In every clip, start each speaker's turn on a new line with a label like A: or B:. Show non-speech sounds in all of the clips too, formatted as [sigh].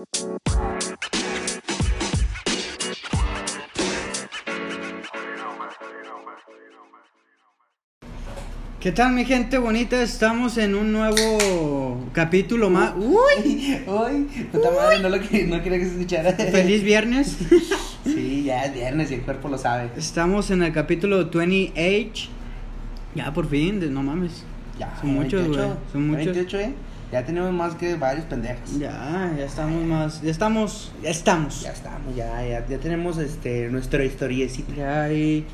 A: ¿Qué tal mi gente bonita? Estamos en un nuevo capítulo más. ¡Uy!
B: Uy, puta madre, no, lo que, no quería que se escuchara.
A: Feliz viernes. [laughs]
B: Sí, ya es viernes y el cuerpo lo sabe.
A: Estamos en el capítulo 28. Ya por fin, no mames.
B: Ya,
A: Son muchos,
B: 28,
A: güey, son muchos.
B: 28, ¿eh? Ya tenemos más que varios pendejos.
A: Ya, ya estamos más. Ya estamos. Ya estamos.
B: Ya estamos, ya, ya, ya tenemos este, nuestra historiecita.
A: Ya y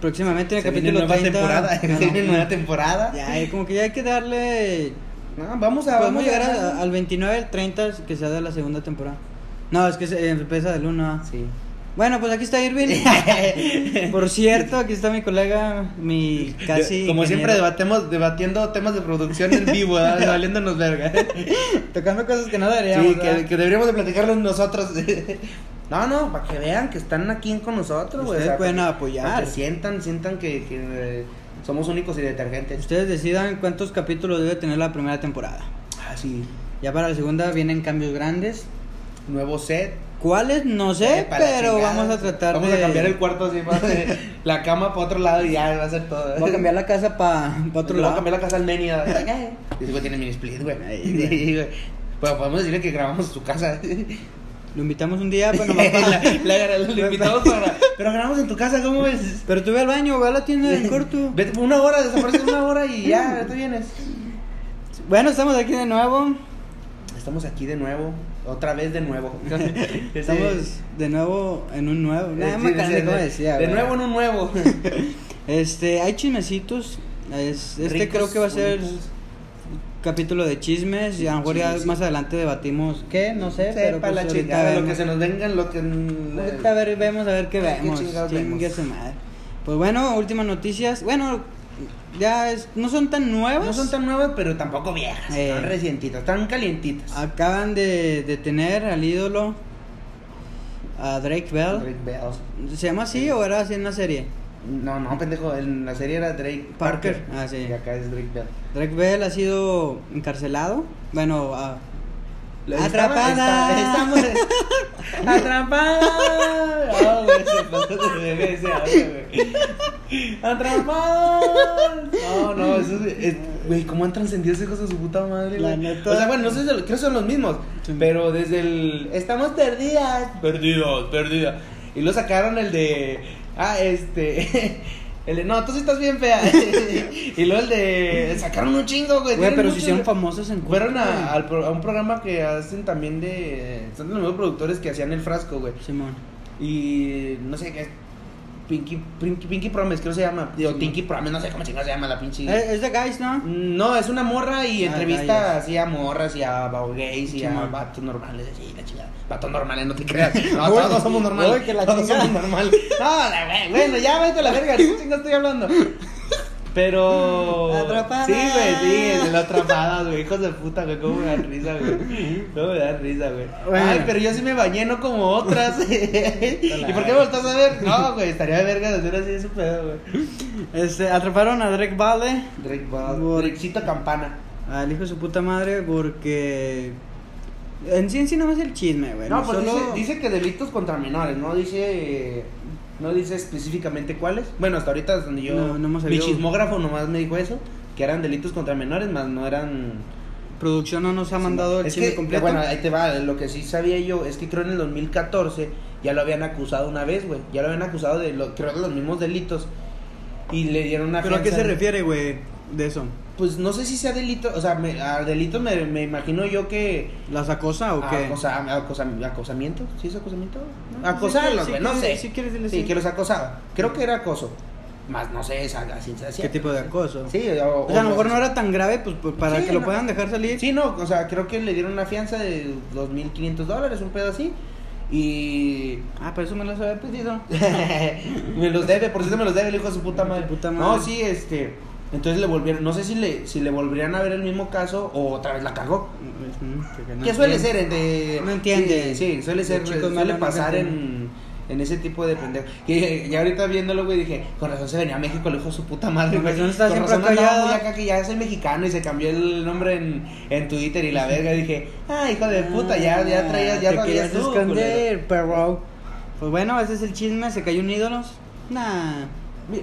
A: próximamente en el
B: Se viene
A: capítulo
B: nueva
A: 30.
B: temporada, [laughs]
A: no,
B: se viene nueva temporada.
A: Ya, y como que ya hay que darle.
B: No, vamos a
A: Podemos
B: vamos
A: llegar
B: a-
A: a- al 29, al 30, que sea de la segunda temporada. No, es que se empieza del 1.
B: Sí.
A: Bueno, pues aquí está Irving. [laughs] Por cierto, aquí está mi colega, mi casi.
B: Como siempre debatemos, debatiendo temas de producción en vivo, ¿verdad? [laughs] valiéndonos verga. [laughs]
A: Tocando cosas que no deberíamos.
B: Sí, que, deberíamos de platicarlos nosotros. No, no, para que vean que están aquí con nosotros, güey.
A: Ustedes pueden
B: para-
A: apoyar.
B: para que sientan, sientan que, que, eh, somos únicos y detergentes.
A: Ustedes decidan cuántos capítulos debe tener la primera temporada.
B: Ah, sí.
A: Ya para la segunda vienen cambios grandes.
B: Nuevo set.
A: ¿Cuáles? No sé,
B: Eh,
A: pero vamos a tratar
B: Vamos
A: de.
B: a cambiar el cuarto así, para la cama para otro lado y ya va a ser todo.
A: Voy a cambiar la casa para otro
B: Le voy
A: lado.
B: a cambiar la casa al Neni. Dice, güey, tiene mini split, [laughs] güey. Pero podemos decirle que grabamos en su casa. [laughs]
A: Lo invitamos un día, pues nomás [laughs] para.
B: La- la- Lo invitamos para. Pero grabamos en tu casa, ¿cómo ves?
A: Pero tú ve al baño, ve a la tienda del corto.
B: Vete por una hora, desapareces una hora y ya, tú vienes.
A: Bueno, estamos aquí de nuevo.
B: Estamos aquí de nuevo, otra vez de nuevo. [laughs]
A: Estamos de nuevo en un nuevo. Nada
B: Sí,
A: más
B: sí,
A: cómo
B: sí,
A: decía,
B: De nuevo en un nuevo. [laughs]
A: Este, hay chismecitos. Es- este
B: Ricos,
A: creo que va a ser
B: bonitos.
A: capítulo de chismes. Y a lo mejor ya
B: sí.
A: más adelante debatimos qué, no sé, pero
B: Sepa
A: pues
B: la chingada, lo que se nos vengan, lo que.
A: Ahorita a ver, vemos a ver qué
B: Ay, qué
A: vemos. Chingue su madre. Pues bueno, últimas noticias. Bueno, ya es- no son tan nuevas.
B: No son tan nuevas, pero tampoco viejas.
A: Eh.
B: Están recientitas, están calientitas.
A: Acaban de, de tener al ídolo a Drake Bell.
B: Drake Bell.
A: ¿Se llama así o era así en la serie?
B: No, no, pendejo. En la serie era Drake
A: Parker.
B: Parker.
A: Ah, sí.
B: Y acá es Drake Bell.
A: Drake Bell ha sido encarcelado. Bueno,
B: Estaba-
A: Atrapada.
B: está- estamos [laughs] atrapada. Oh, güey, se pasó de güey. Atrapada. No, no, eso es, es- güey, cómo han trascendido esos hijos de su puta madre,
A: La
B: güey.
A: neta.
B: O sea, bueno, no sé, si- creo que son los mismos,
A: Sí.
B: pero desde el estamos perdidas, perdidos, perdidas. Y lo sacaron el de ah, este El de, no, tú sí estás bien fea. [laughs] y luego el de. Sacaron un chingo, güey.
A: güey, pero si hicieron famosos en
B: Fueron
A: corto,
B: a, a un programa que hacen también de. Son los mismos productores que hacían el frasco, güey.
A: Simón.
B: Y no sé qué. Pinky, Pinky, Pinky Promise, creo que se llama. Digo,
A: Sí.
B: Tinky Promise, no sé cómo chingada se llama la pinche.
A: Eh, Es de Guys, ¿no?
B: No, es una morra y
A: Ah,
B: entrevista así a morras y a gays y a vatos normales, así, la chingada. Vatos normales, no te creas. [laughs] No, todos somos normales.
A: Que la
B: todos somos normales. No, güey, bueno, ya vete a la verga, ¿qué chingados estoy hablando? [laughs] Pero.
A: Atrapadas.
B: Sí, güey, sí, de la atrapadas, güey. Hijos de puta, güey. Cómo me da risa, güey. Cómo me da risa, güey.
A: Bueno.
B: Ay, pero yo sí me bañé, no como otras. [laughs] ¿Y por qué me volteas a ver? No, güey, estaría de verga de hacer así ese pedo, güey.
A: Este, atraparon a Drake Vale,
B: Drake Ball.
A: Por-
B: Drakecito Campana.
A: al hijo de su puta madre, porque. En sí, en sí no es el chisme, güey.
B: No, pues
A: solo-
B: dice, dice que delitos contra menores, no dice no dice específicamente cuáles. Bueno, hasta ahorita es donde yo
A: No, no hemos
B: mi
A: sabido.
B: chismógrafo nomás me dijo eso, que eran delitos contra menores, más no eran
A: Producción no nos ha mandado el
B: es que,
A: completo.
B: Bueno, ahí te va, lo que sí sabía yo es que creo en el 2014 ya lo habían acusado una vez, güey. Ya lo habían acusado de lo, creo de los mismos delitos y le dieron una
A: ¿Pero a qué se refiere, güey? De eso.
B: Pues no sé si sea delito, o sea, me- a delito me, me imagino yo que
A: ¿Las acosa o qué?
B: Acosa- acosa- acosamiento, ¿sí es acosamiento?
A: No,
B: Acosarlos,
A: sí, sí,
B: no sé.
A: sí quieres decirle
B: Sí, que los acosaba. Creo que era acoso. Más no sé, esa
A: ¿Qué tipo de acoso?
B: Sí, o,
A: O sea, a lo mejor no era tan grave, pues pues, para
B: Sí,
A: que lo
B: no.
A: puedan dejar salir.
B: Sí, no, o sea, creo que le dieron una fianza de 2.500 dólares, un pedo así. Y.
A: Ah, por eso me los había pedido. [laughs]
B: me los debe, por cierto me los debe el hijo de su puta madre.
A: Puta madre.
B: No, sí, este. Entonces le volvieron, no sé si le, si le volverían a ver el mismo caso o otra vez la cagó.
A: No
B: ¿Qué suele ser? en de-
A: No entiende.
B: Sí, sí, suele ser,
A: chicos
B: suele
A: no
B: pasar en, En ese tipo de pendejo. Que ya ahorita viéndolo, güey, dije, con razón se venía a México, le dijo su puta madre,
A: Con
B: güey.
A: razón está siempre
B: razón
A: callado.
B: muy acá que ya soy mexicano y se cambió el nombre en, en Twitter y la verga. Y dije, ah, hijo de puta, ya, ya traías, ya
A: Te querías
B: tú, culero.
A: esconder, perro. Pues bueno, ese es el chisme, se cayó un ídolo. Nah.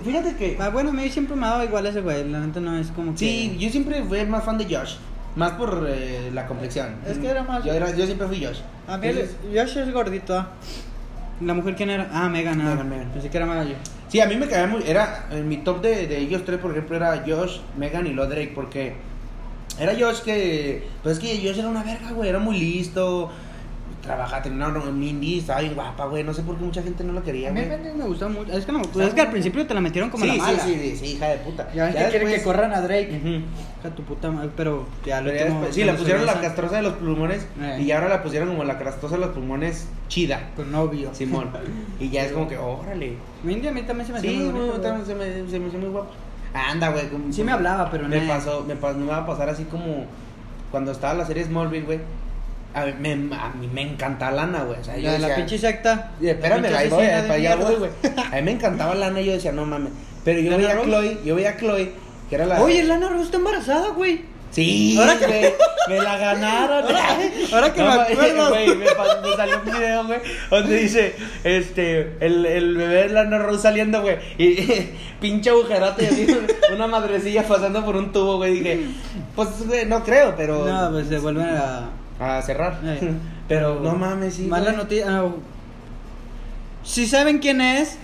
B: Fíjate que,
A: Ah, bueno, a mí siempre me ha dado igual ese güey, la neta no es como que...
B: sí, yo siempre fui más fan de Josh. Más por eh, la complexión.
A: Es que era más-
B: Yo, era, yo siempre fui Josh.
A: A mí, el- Josh es gordito. ah. ¿La mujer quién era? Ah, Megan, ah.
B: Megan, Megan.
A: Pensé que era Mayo.
B: Sí, a mí me caía muy. Era. En mi top de, de ellos tres, por ejemplo, era Josh, Megan y lo Drake, porque. Era Josh que. Pues es que Josh era una verga, güey. Era muy listo. Trabajaba, tenía una Mindy, estaba bien guapa, güey. No sé por qué mucha gente no lo quería,
A: A mí
B: güey.
A: Me gustó mucho. Es que, no, pues es que al principio te la metieron como
B: sí,
A: la
B: sí,
A: mala.
B: sí, sí, sí, hija de puta.
A: Ya ves que quieren que
B: después-
A: corran a Drake.
B: Ujú.
A: Hija tu puta madre, pero ya lo
B: ya después- sí, la pusieron la castrosa de los pulmones
A: Eh.
B: y ahora la pusieron como la castrosa de los pulmones chida.
A: Con novio.
B: Simón. [laughs] y ya es como que, órale.
A: Mindy a mí también se me hacía
B: Sí,
A: muy
B: güey,
A: bonita,
B: también se me, se me hizo muy guapo. Anda, güey. como-
A: Sí me hablaba, pero
B: me
A: no.
B: pasó, me, pas- me va a pasar así como cuando estaba la serie Smallville, güey. A mí me, a mí me encanta Lana, güey. O sea, yo
A: La, la pinche secta.
B: "Y Espérame, ahí voy, allá voy, güey. A mí me encantaba Lana y yo decía, no mames. Pero yo
A: ¿Lana
B: veía a? Chloe, yo veía a Chloe, que era la.
A: Oye, Lana Rose está embarazada, güey.
B: Sí,
A: Ahora que-
B: me la ganaron.
A: Ahora- [laughs] ahora que me
B: ma-
A: acuerdo.
B: Güey, me, me salió un video, güey, donde dice, este, el, el bebé de Lana Rose saliendo, güey, y [laughs] pinche agujerote, y así, una madrecilla pasando por un tubo, güey, dije, pues, güey, no creo, pero...
A: No, pues se vuelven a.
B: A cerrar.
A: Eh, [laughs]
B: Pero, no mames, sí,
A: Mala noticia. ah, si saben quién es,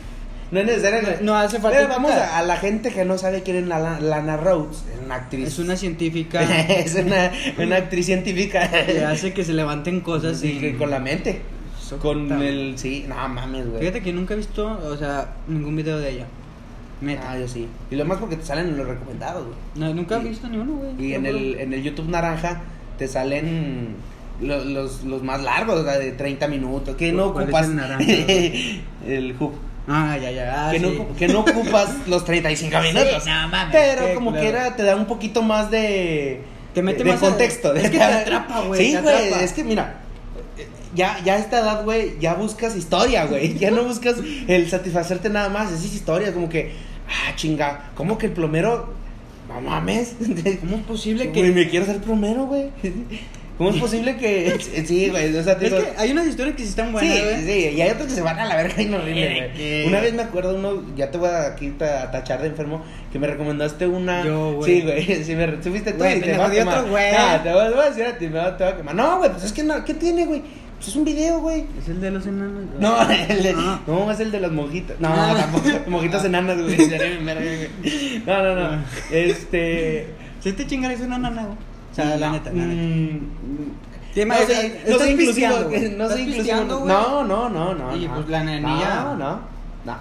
B: No es necesario.
A: No hace falta
B: Pero vamos a, a la gente que no sabe quién es la, Lana Rhodes, es una actriz.
A: es una científica [laughs]
B: es una, una actriz científica.
A: que hace que se levanten cosas
B: Sí,
A: y.
B: que con la mente. Con el. Sí, no mames, güey.
A: Fíjate que nunca he visto, o sea, ningún video de ella. Neta.
B: Ah, yo sí. Y lo más porque te salen en los recomendados, güey.
A: No, nunca he visto ni uno, güey.
B: Y en el, en el YouTube Naranja te salen los, los, los más largos, o sea, de 30 minutos. Que no
A: ¿Cuál es
B: ocupas.
A: el [laughs]
B: el hook.
A: Ah, ya, ya. ah,
B: que, no,
A: sí.
B: que no ocupas [laughs] los 35 minutos.
A: Sí, no mames,
B: Pero como
A: culero.
B: quiera te da un poquito más de.
A: Te mete
B: de,
A: más
B: de
A: a-
B: contexto.
A: es que te atrapa, güey,
B: Sí, güey. Es que mira. Ya, ya a esta edad, güey, ya buscas historia, güey. Ya no buscas el satisfacerte nada más. Es historia, como que, ah, chinga, ¿cómo que el plomero? No mames. [laughs]
A: ¿Cómo es posible
B: Güey,
A: que.?
B: me quiero ser plomero, güey. ¿Cómo es [laughs] posible que.? [laughs] Sí, güey, o sea, te
A: Es
B: digo-
A: que hay unas historias que sí están buenas, güey.
B: sí, y hay otros que se van a la verga y no
A: Eh,
B: güey. Una vez me acuerdo uno, ya te voy a aquí a tachar de enfermo, que me recomendaste una.
A: Yo, güey.
B: Sí, güey, sí, me subiste tú
A: Güey,
B: y te a quemar.
A: güey.
B: Ah, te voy, te voy a decir a ti, me te va a quemar. No, güey, pues es que no, ¿qué tiene, güey? Pues es un video, güey.
A: Es el de los enanos. güey.
B: No, [laughs] el de-
A: Ah.
B: no, es el de las monjitas. No,
A: Ah.
B: tampoco, [laughs] mojitas enanas, [laughs] güey. No, no, no.
A: Ah.
B: Este.
A: Si te chingar es una nana, güey. O sea, la
B: no,
A: neta, la neta.
B: mm,
A: ¿Qué
B: No soy,
A: Estás
B: no soy inclusivo,
A: güey.
B: no soy inclusivo. No, no, no, no.
A: Y,
B: no.
A: pues, la nenilla-
B: No, no, no.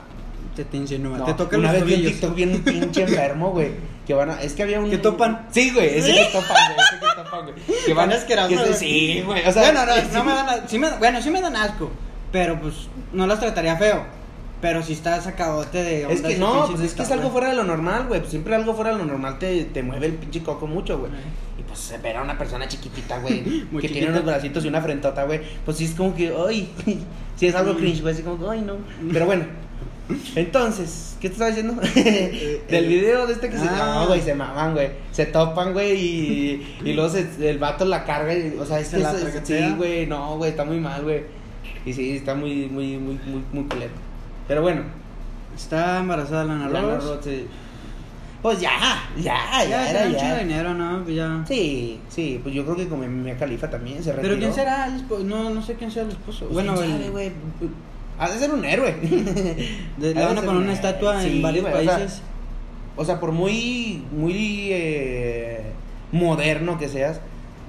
A: Te, te insinúa.
B: no.
A: Te toca
B: Una
A: los
B: vez vi un. TikTok bien pinche enfermo, güey. Que van a. Es que había un.
A: ¿Que topan?
B: Sí, güey. Ese que topan, güey. Ese que topan, güey. Que van
A: Tan asqueroso,
B: que. Sí, güey. O sea.
A: bueno, no, [laughs] no me dan, a- sí me, bueno, sí me dan asco, pero pues no las trataría feo. Pero si está sacadote de
B: Es
A: onda
B: que
A: ese
B: no, pues es que es algo fuera de lo normal, güey. Pues siempre algo fuera de lo normal te, te mueve el pinche coco mucho, güey. Y pues ver a una persona chiquitita, güey, [laughs] que
A: chiquita.
B: tiene unos bracitos y una frentota, güey, pues sí es como que, ay, [laughs] sí es algo cringe, güey, así como que, ay, no. Pero bueno, entonces, ¿qué te estaba diciendo? [laughs] Del video de este que se
A: Ah.
B: no, güey, se maman, güey, se topan, güey, y, y luego se- el vato la carga, y, o sea, es
A: Se
B: que
A: la
B: eso- sí, güey, no, güey, está muy mal, güey. Y sí, está muy, muy, muy, muy, muy culero. Pero bueno,
A: Está embarazada Lana
B: Lana. Rhodes, sí. Pues ya, ya, ya,
A: Ya,
B: era ya.
A: dinero, ¿no? Pues ya.
B: Sí, sí, pues yo creo que como Mia Califa también se retiró.
A: Pero ¿quién será el esposo? No, no sé quién sea el esposo.
B: Pues,
A: bueno,
B: güey. Ha de ser un héroe.
A: le van a poner una estatua
B: Sí,
A: en varios
B: güey, o sea,
A: países.
B: O sea, por muy, muy eh, moderno que seas,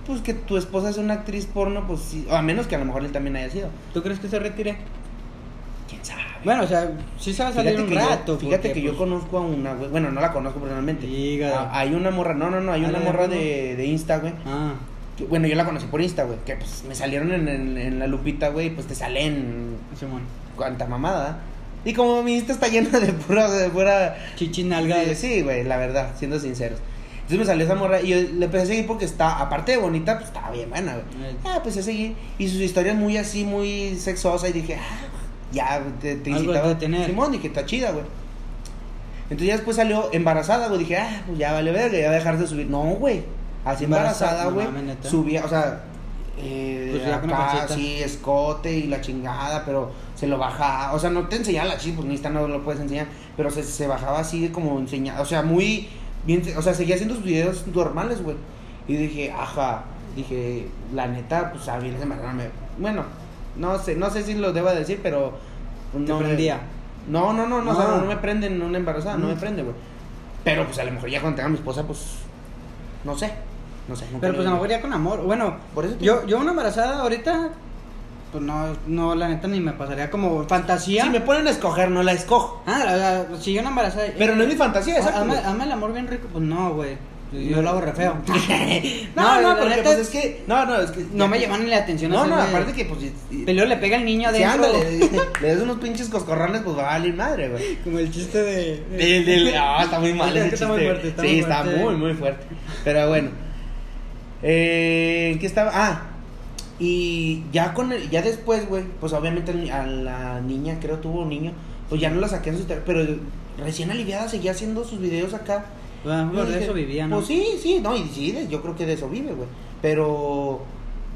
B: pues que tu esposa es una actriz porno, pues sí, o a menos que a lo mejor él también haya sido.
A: ¿Tú crees que se retire?
B: ¿Quién sabe?
A: Bueno, o sea, sí se va a salir
B: Fíjate
A: un
B: que, yo,
A: rato.
B: fíjate
A: porque,
B: que yo
A: pues,
B: conozco a una, güey. Bueno, no la conozco personalmente. Ah, hay una morra, no, no, no, hay
A: ¿Ah,
B: una morra de, de Insta, güey.
A: Ah,
B: que- Bueno, yo la conocí por Insta, güey. Que pues me salieron en, en- en la lupita, güey. Pues te salen
A: Simón.
B: cuanta mamada. Y como mi Insta está llena de pura, de pura
A: Chichi nalga.
B: Sí, güey, la verdad, siendo sinceros. Entonces me salió esa morra y yo le empecé a seguir porque está, aparte de bonita, pues estaba bien buena, güey.
A: Eh.
B: Ah, empecé a seguir. Y sus historias muy así, muy sexosa. Y dije, ah, ya te, te incitaba
A: tener.
B: Simón, dije, está chida, güey. Entonces ya después salió embarazada, güey. Dije, ah, pues ya vale verga, ya voy a dejar de subir. No, güey. Así
A: Embarazada, no
B: güey. subía, o sea, eh,
A: Pues
B: acá, sí, escote y la chingada, pero se lo bajaba. O sea, no te enseñaba la chis, pues ni está, no lo puedes enseñar. Pero se, se bajaba así como enseñaba. O sea, muy bien. O sea, seguía haciendo sus videos normales, güey. Y dije, ajá. Dije, la neta, pues a bien se me Bueno, no sé, no sé si lo debo decir, pero. no me-
A: prendía.
B: No, no, no, no, o sea,
A: No.
B: no, no me prenden una embarazada, no me prende, güey. Pero pues a lo mejor ya cuando tenga a mi esposa, pues. No sé. No sé. nunca
A: Pero pues a lo mejor ya con amor. Bueno,
B: Por eso
A: yo, yo una embarazada ahorita, pues no, no, la neta ni me pasaría como fantasía.
B: Si me ponen a escoger, no la escojo.
A: Ah, sea, si yo una embarazada.
B: Pero no es mi fantasía, exacto.
A: Hazme el amor bien rico. Pues no, güey. Yo lo hago re feo. [laughs]
B: no,
A: No, [laughs]
B: no,
A: la
B: porque
A: neta
B: pues
A: es-
B: que. No, no, es que.
A: No me llaman ni la atención.
B: No, no, aparte que pues.
A: luego le pega al niño
B: Sí,
A: adentro.
B: ándale, [laughs] le das unos pinches coscorrones, pues va a valer madre, güey.
A: Como el chiste de.
B: Ah, está muy mal
A: Es
B: ese
A: que está muy
B: chiste.
A: fuerte, está
B: sí,
A: muy
B: está muy, muy fuerte. Pero bueno. Eh, ¿En qué estaba? Ah, y ya con el, ya después, güey, pues obviamente a la niña, creo tuvo un niño, pues ya no la saqué en sus... ter- Pero recién aliviada seguía haciendo sus videos acá.
A: Ah, por
B: dije,
A: eso vivía, ¿no?
B: Pues sí, sí, no, y sí, de- yo creo que de eso vive, güey. Pero,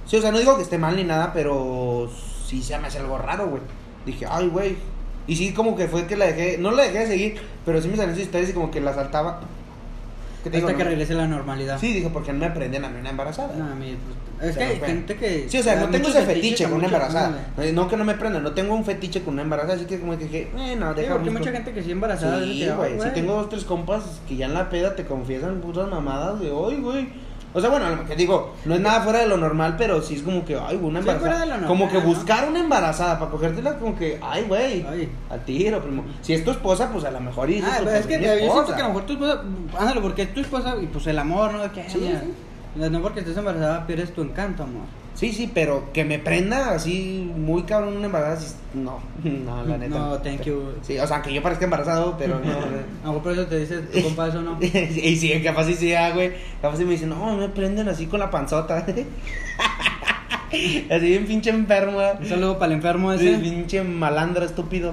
B: sí, o sea, no digo que esté mal ni nada, pero sí se me hace algo raro, güey. Dije, ay, güey. Y sí, como que fue que la dejé, no la dejé de seguir, pero sí me salió sus historias y como que la saltaba. ¿Qué te
A: Hasta
B: digo,
A: que
B: no?
A: regrese la normalidad.
B: Sí, dije, porque no me aprenden a mí una embarazada.
A: No, a mí, pues, es que hay gente que.
B: Sí, o sea, no tengo ese fetiche con una
A: mucho-
B: embarazada. Eh, No que no me prenda, no tengo un fetiche con una embarazada, así que como que dije, bueno,
A: Sí,
B: deja
A: porque hay
B: busco.
A: mucha gente que sí embarazada.
B: Sí,
A: dice,
B: güey.
A: "Ay,
B: Si tengo dos, tres compas que ya en la peda te confiesan putas mamadas de hoy, güey. O sea, bueno, que digo, no es nada fuera de lo normal, pero sí es como que, ay, una
A: Sí,
B: embarazada.
A: fuera de lo normal,
B: como que
A: ¿no?
B: buscar una embarazada para cogértela, como que, ay, güey,
A: Ay.
B: al tiro, primo. Si es tu esposa, pues a lo mejor y
A: Ah, pero es que yo siento que a lo mejor tu esposa, ándale, porque es tu esposa y pues el amor, ¿no? Que,
B: Sí, sí.
A: No porque estés embarazada pierdes tu encanto, amor.
B: Sí, sí, pero que me prenda así muy cabrón una embarazada, no, [laughs] no, la neta.
A: No, thank you.
B: Sí, o sea, que yo parezca embarazado, pero no. [laughs]
A: A mejor por eso te dice tu compa eso, ¿no? [laughs]
B: y sí, capaz sí, sí, ah, güey. Capaz sí me dicen, no, me prenden así con la panzota. así bien pinche enfermo.
A: Un saludo para el enfermo ese.
B: pinche malandro estúpido.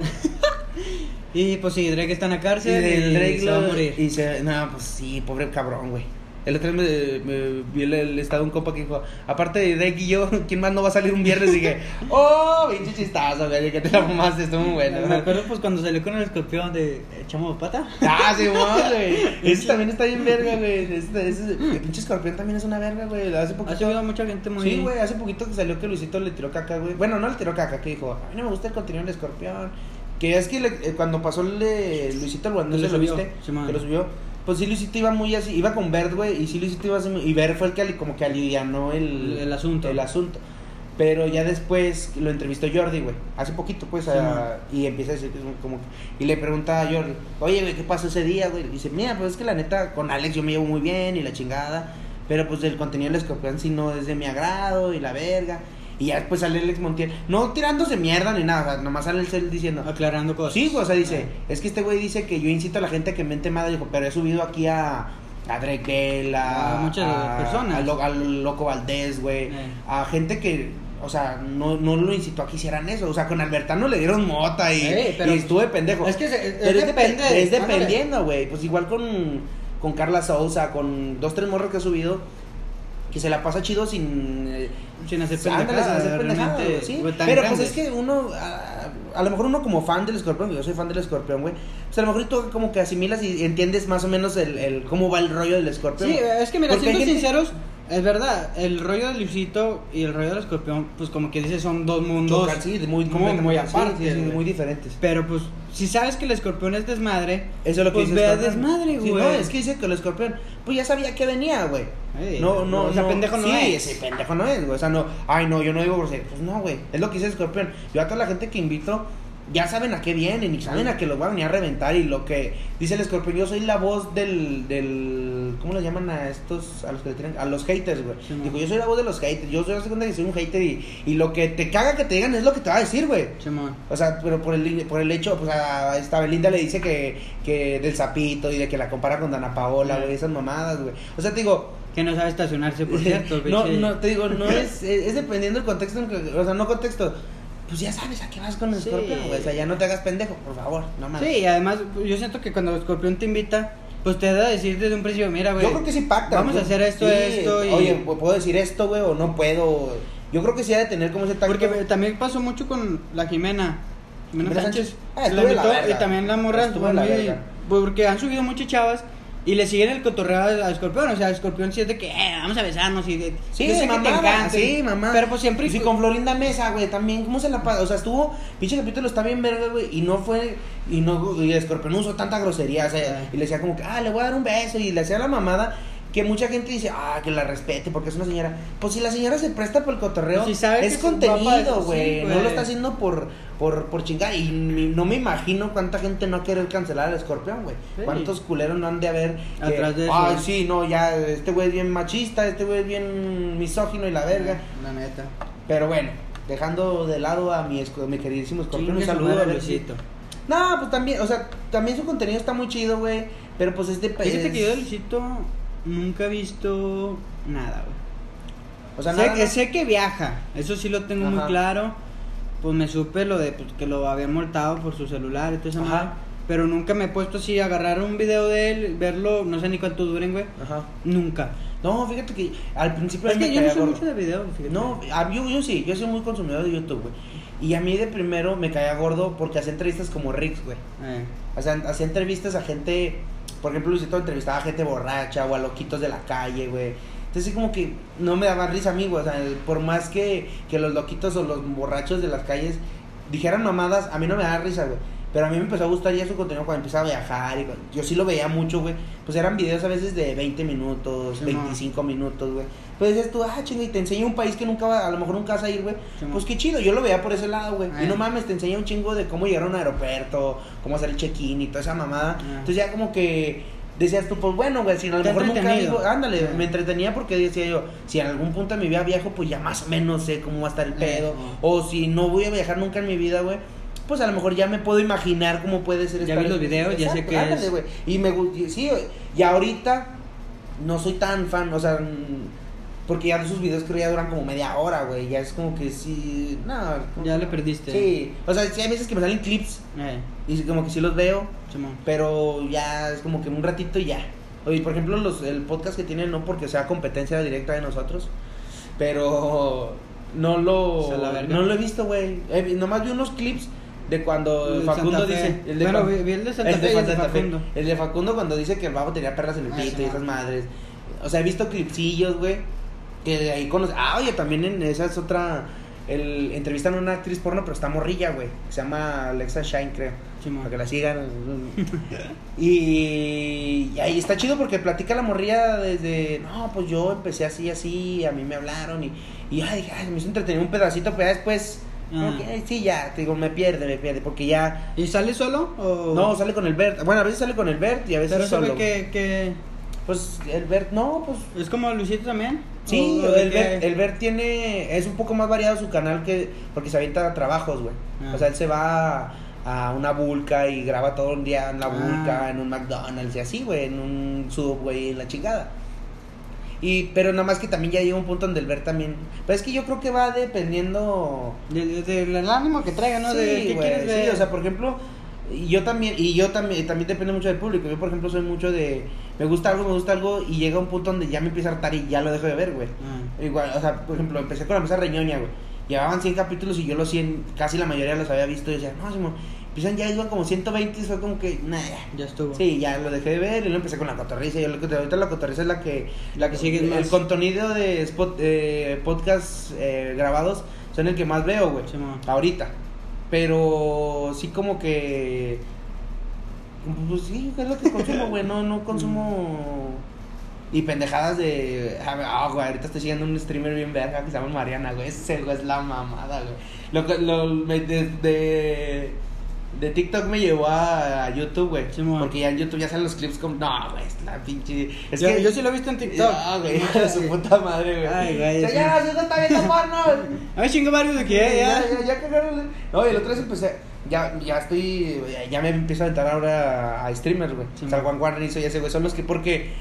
A: Y pues sí, Drake está en la cárcel y,
B: Drake
A: se va a morir.
B: Y se, no, pues sí, pobre cabrón, güey. El otro día me, me vi el, el estado de un compa que dijo, aparte de Drake y yo, [laughs] ¿quién más no va a salir un viernes? Y dije, [laughs] oh, pinche chistazo, güey, que te la fumaste, estuvo muy bueno.
A: Me acuerdo pues cuando salió con el escorpión de echamos pata.
B: Ah, sí, [laughs] güey. Ese también está bien verga, güey. Ese, ese- el pinche escorpión también es una verga, güey. Hace
A: Ha
B: poquito.
A: subido mucha gente muy.
B: Sí, güey, hace poquito que salió que Luisito le tiró caca, güey. Bueno, no le tiró caca, que dijo, a mí no me gusta el contenido del escorpión. Que es que le- eh, cuando pasó el de Luisito el
A: Que
B: guandón,
A: lo
B: ¿se lo
A: subió,
B: viste?
A: sí,
B: que lo subió. Pues sí, Luisito iba muy así, iba con Bert, güey, y sí, Luisito iba así, y Bert fue el que como que alivianó el,
A: El- asunto.
B: El asunto. Pero ya después lo entrevistó Jordi, güey. Hace poquito, pues,
A: Sí,
B: a- y empieza a decir como que- y le pregunta a Jordi, oye, güey, ¿qué pasó ese día, güey? Y dice, mira, pues es que la neta, con Alex yo me llevo muy bien y la chingada, pero pues el contenido del escorpión sí no es de mi agrado y la verga. Y ya después sale Alex Montiel, no tirándose mierda ni nada, o sea, nomás sale el cel diciendo,
A: Aclarando cosas.
B: Sí, güey, o sea, dice, es que este güey dice que yo incito a la gente a que mente madre, dijo, pero he subido aquí a, a Drake Bell, a,
A: A muchas personas.
B: a Lo- al Loco Valdés, güey,
A: Eh.
B: a gente que, o sea, no, no lo incitó a que hicieran eso, o sea, con Albertano le dieron mota y,
A: Eh, pero-
B: y estuve pendejo.
A: Es que se- es
B: Pero es,
A: depende
B: depe-
A: de-
B: es dependiendo, güey, pues igual con, con Carla Sousa, con dos, tres morros que ha subido, que se la pasa chido sin... eh,
A: Sin hacer pendejadas,
B: sí. Pero pues es que uno, a, a lo mejor uno como fan del escorpión, yo soy fan del escorpión, güey, pues a lo mejor tú como que asimilas y entiendes más o menos el, el cómo va el rollo del escorpión.
A: Sí, es que mira,
B: Porque
A: siendo
B: gente-
A: sinceros, es verdad, el rollo del Luisito y el rollo del escorpión, pues como que dices, son dos mundos
B: Chocan, sí, de muy,
A: muy,
B: sí,
A: aparte.
B: sí, sí, muy diferentes.
A: Pero pues, si sabes que el escorpión es desmadre,
B: Eso es lo que
A: pues
B: dice
A: ve a desmadre,
B: Sí,
A: güey.
B: no, es que dice que el escorpión, pues ya sabía que venía, güey.
A: Ey,
B: No, no,
A: o sea,
B: no.
A: pendejo no
B: sí,
A: es.
B: ese pendejo no es, güey. O sea, no, ay, no, yo no digo grosería. Pues no, güey. Es lo que dice el escorpión. Yo a toda la gente que invito, ya saben a qué vienen y saben a que los van a venir a reventar. Y lo que dice el escorpión, yo soy la voz del. del ¿Cómo le llaman a estos? A los que le tiran? A los haters, güey.
A: Sí.
B: Digo, yo soy la voz de los haters. Yo soy la segunda que soy un hater y, y lo que te caga que te digan es lo que te va a decir, güey.
A: Simón.
B: O sea, pero por el, por el hecho, pues a esta Belinda le dice que, que del sapito y de que la compara con Dana Paola, güey, esas mamadas, güey. O sea, te digo,
A: Que no sabe estacionarse, por [laughs] cierto.
B: no, no, te digo, no es, es, es dependiendo del contexto, en que- o sea, no contexto. Pues ya sabes a qué vas con el
A: Sí.
B: escorpión, güey. O sea, ya no te hagas pendejo, por favor, no mames.
A: Sí, y además yo siento que cuando el escorpión te invita, pues te da a decir desde un principio, mira, güey.
B: Yo creo que sí pacta.
A: Vamos a hacer esto, esto y...
B: Oye, pues, ¿puedo decir esto, güey, o no puedo? Yo creo que sí ha de tener como ese tacto.
A: Porque también pasó mucho con la Jimena. Jimena Sánchez.
B: Sánchez. Ah,
A: la invitó, y también la morra
B: Estuvo la
A: muy- pues, porque han subido muchas chavas y le siguen el cotorreo a Escorpión. O sea, Escorpión siente que eh, vamos a besarnos y de,
B: Sí,
A: que te encanta.
B: sí, mamá.
A: Pero pues siempre.
B: Y sí, con Florinda Mesa, güey, también, ¿cómo se la pasa? O sea, estuvo, pinche capítulo está bien verga, güey, y no fue, y no, y Escorpión no usó tanta grosería, o sea, y le decía como que, ah, le voy a dar un beso, y le hacía la mamada, que mucha gente dice, ah, que la respete, porque es una señora. Pues si la señora se presta por el cotorreo,
A: Pues si sabe
B: es contenido,
A: sí,
B: güey, no lo está haciendo por, por, por chingar, y no me imagino cuánta gente no quiere cancelar al Escorpión, güey.
A: Sí.
B: ¿Cuántos culeros no han de haber? que,
A: Atrás de eso.
B: Ay, sí, no, ya, este güey es bien machista, este güey es bien misógino y la verga.
A: La neta.
B: Pero bueno, dejando de lado a mi, esco- mi queridísimo escorpión, un saludo a
A: Luisito.
B: No, pues también, o sea, también su contenido está muy chido, güey. Pero pues este
A: Fíjate
B: es-
A: que yo de Luisito nunca he visto nada, güey.
B: O sea,
A: sé,
B: nada
A: que,
B: más-
A: sé que viaja, eso sí lo tengo muy claro. Pues me supe lo de pues, que lo habían multado por su celular y todo eso. Pero nunca me he puesto así a agarrar un video de él, verlo, no sé ni cuánto duren, güey.
B: Ajá.
A: Nunca.
B: No, fíjate que al principio
A: Es que yo no soy
B: gordo.
A: mucho de videos, fíjate.
B: No, yo sí, yo soy muy consumidor de YouTube, güey. Y a mí de primero me caía gordo porque hacía entrevistas como Rix, güey.
A: Eh,
B: O sea, hacía entrevistas a gente, por ejemplo, Luisito entrevistaba a gente borracha o a loquitos de la calle, güey. Entonces, como que no me daba risa a mí, güey. O sea, por más que, que los loquitos o los borrachos de las calles dijeran mamadas, a mí no me daba risa, güey. Pero a mí me empezó a gustar ya su contenido cuando empezaba a viajar. Y, cuando- yo sí lo veía mucho, güey. Pues eran videos a veces de 20 minutos,
A: Sí,
B: 25 minutos, güey. Pues decías tú, ah, chinga, y te enseña un país que nunca va, a lo mejor nunca vas a ir, güey.
A: Sí,
B: pues qué chido, yo lo veía por ese lado, güey. Y
A: Ah.
B: no mames, te enseña un chingo de cómo llegar a un aeropuerto, cómo hacer el check-in y toda esa mamada.
A: Ah.
B: Entonces ya como que decías tú, pues bueno, güey, si a lo mejor nunca vivo, ándale,
A: Ah.
B: me entretenía porque decía yo, si en algún punto de mi vida viajo, pues ya más o menos sé cómo va a estar el pedo.
A: Eso.
B: O si no voy a viajar nunca en mi vida, güey. Pues a lo mejor ya me puedo imaginar cómo puede ser
A: Ya vi los videos, ya sé
B: ándale,
A: es.
B: Y me gu- y sí, y ahorita no soy tan fan, o sea, porque ya sus videos creo ya duran como media hora, güey. Ya es como que sí, no. como-
A: Ya le perdiste.
B: Sí, o sea, sí hay veces que me salen clips
A: Eh,
B: y como que sí los veo, pero ya es como que un ratito y ya. Oye, por ejemplo, los, el podcast que tienen, no porque sea competencia directa de nosotros, pero no lo, no lo he visto, güey. Eh, nomás vi unos clips de cuando
A: El
B: Facundo dice. El de
A: Bueno, vi- el de Santa
B: el
A: Fe de
B: Fe.
A: Facundo.
B: El de Facundo cuando dice que el babo tenía perras en el
A: Ah,
B: pito
A: sí,
B: y esas madres. O sea, he visto clipsillos, güey. Que de ahí conoce. Ah, oye, también en esa es otra. El, entrevistan a una actriz porno, pero está morrilla, güey. Se llama Alexa Shine, creo.
A: Simón.
B: Para que la sigan. [laughs] y, y ahí está chido porque platica la morrilla desde. No, pues yo empecé así, así. A mí me hablaron y. Y ay, ay, me hizo entretener un pedacito, pero ya después.
A: Ah.
B: que, ay, sí, ya. Te digo, me pierde, me pierde. Porque ya.
A: ¿Y sale solo? O...
B: No, sale con el Bert. Bueno, a veces sale con el Bert y a veces
A: Pero
B: solo.
A: ve que, que
B: Pues el Bert, no, pues.
A: es como Luisito también.
B: Sí,
A: ¿O de
B: el? Bert, el Bert tiene. Es un poco más variado su canal que. Porque se avienta trabajos, güey.
A: Ah.
B: O sea, él se va a, a una vulca y graba todo el día en la
A: Ah.
B: vulca, en un McDonald's y así, güey. En un Subway, en la chingada. Y, pero nada más que también ya llega un punto donde el Bert también. Pero es que yo creo que va dependiendo.
A: De- de- del ánimo que traiga, ¿no?
B: Sí,
A: de qué
B: güey,
A: quieres
B: sí,
A: ver.
B: o sea, por ejemplo, yo también, y yo también, también depende mucho del público. Yo, por ejemplo, soy mucho de, me gusta algo, me gusta algo, y llega un punto donde ya me empieza a hartar y ya lo dejo de ver, güey.
A: Ah.
B: Igual, o sea, por ejemplo, empecé con la mesa reñoña, güey. Llevaban 100 capítulos y yo los 100, casi la mayoría los había visto. Y decía, no, Simón, empiezan ya, iban como 120 y fue como que, nah, ya.
A: Estuvo.
B: Sí, ya lo dejé de ver y luego empecé con la cotorriza. Yo lo que ahorita la cotorriza es la que.
A: La que sigue
B: El
A: más.
B: contenido de spot, eh, podcast eh, grabados son el que más veo, güey. Ahorita. Pero sí, como que. Pues sí, es lo que consumo, güey. No, no consumo. Y pendejadas de. Ah, güey, ahorita estoy siguiendo un streamer bien verga que se llama Mariana, güey. Ese güey es la mamada, güey. Lo, que- lo, de, de, de TikTok me llevó a, a YouTube, güey. Porque ya en YouTube ya salen los clips como. No, güey, es la pinche. Es
A: yo,
B: que.
A: yo sí lo he visto en TikTok.
B: Ah, güey, [laughs] de su puta madre, güey.
A: Ay, güey, sí.
B: si usted está viendo porno. [laughs]
A: Ay, chingo varios de que ya,
B: ya,
A: ya.
B: ya, ya cagaron. No, y el otro vez empecé. Ya, ya estoy. Ya, ya me empiezo a entrar ahora a, a streamers, güey.
A: Sí,
B: o sea. Juan hizo ya ese, güey. Son los que. Porque.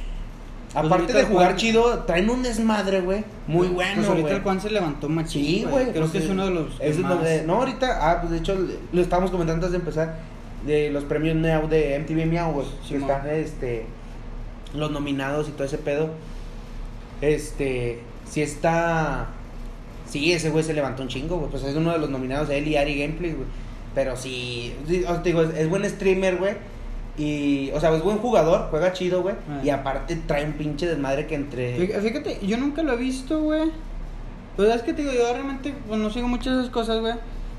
B: Aparte
A: ahorita
B: de jugar
A: Juan-
B: chido, traen un desmadre, güey. Muy bueno,
A: Pues ahorita
B: güey.
A: el Juan se levantó machín.
B: Sí, güey.
A: Creo
B: pues,
A: que es uno de los. que
B: es
A: más-
B: de- no, ahorita, ah, pues de hecho, lo estábamos comentando antes de empezar. De los premios Meow de MTV Meow, güey. que
A: Simón.
B: están, este. Los nominados y todo ese pedo. Este. Si está. Sí, ese güey se levantó un chingo, güey. Pues es uno de los nominados, él y Ari Gameplay, güey. Pero sí. sí, o sea, te digo, es, es buen streamer, güey. Y, o sea, es buen jugador, juega chido, güey.
A: Ah.
B: Y aparte trae un pinche desmadre que entre.
A: Fí- Fíjate, yo nunca lo he visto, güey. Pues es que te digo, yo realmente pues, no sigo muchas de esas cosas, güey.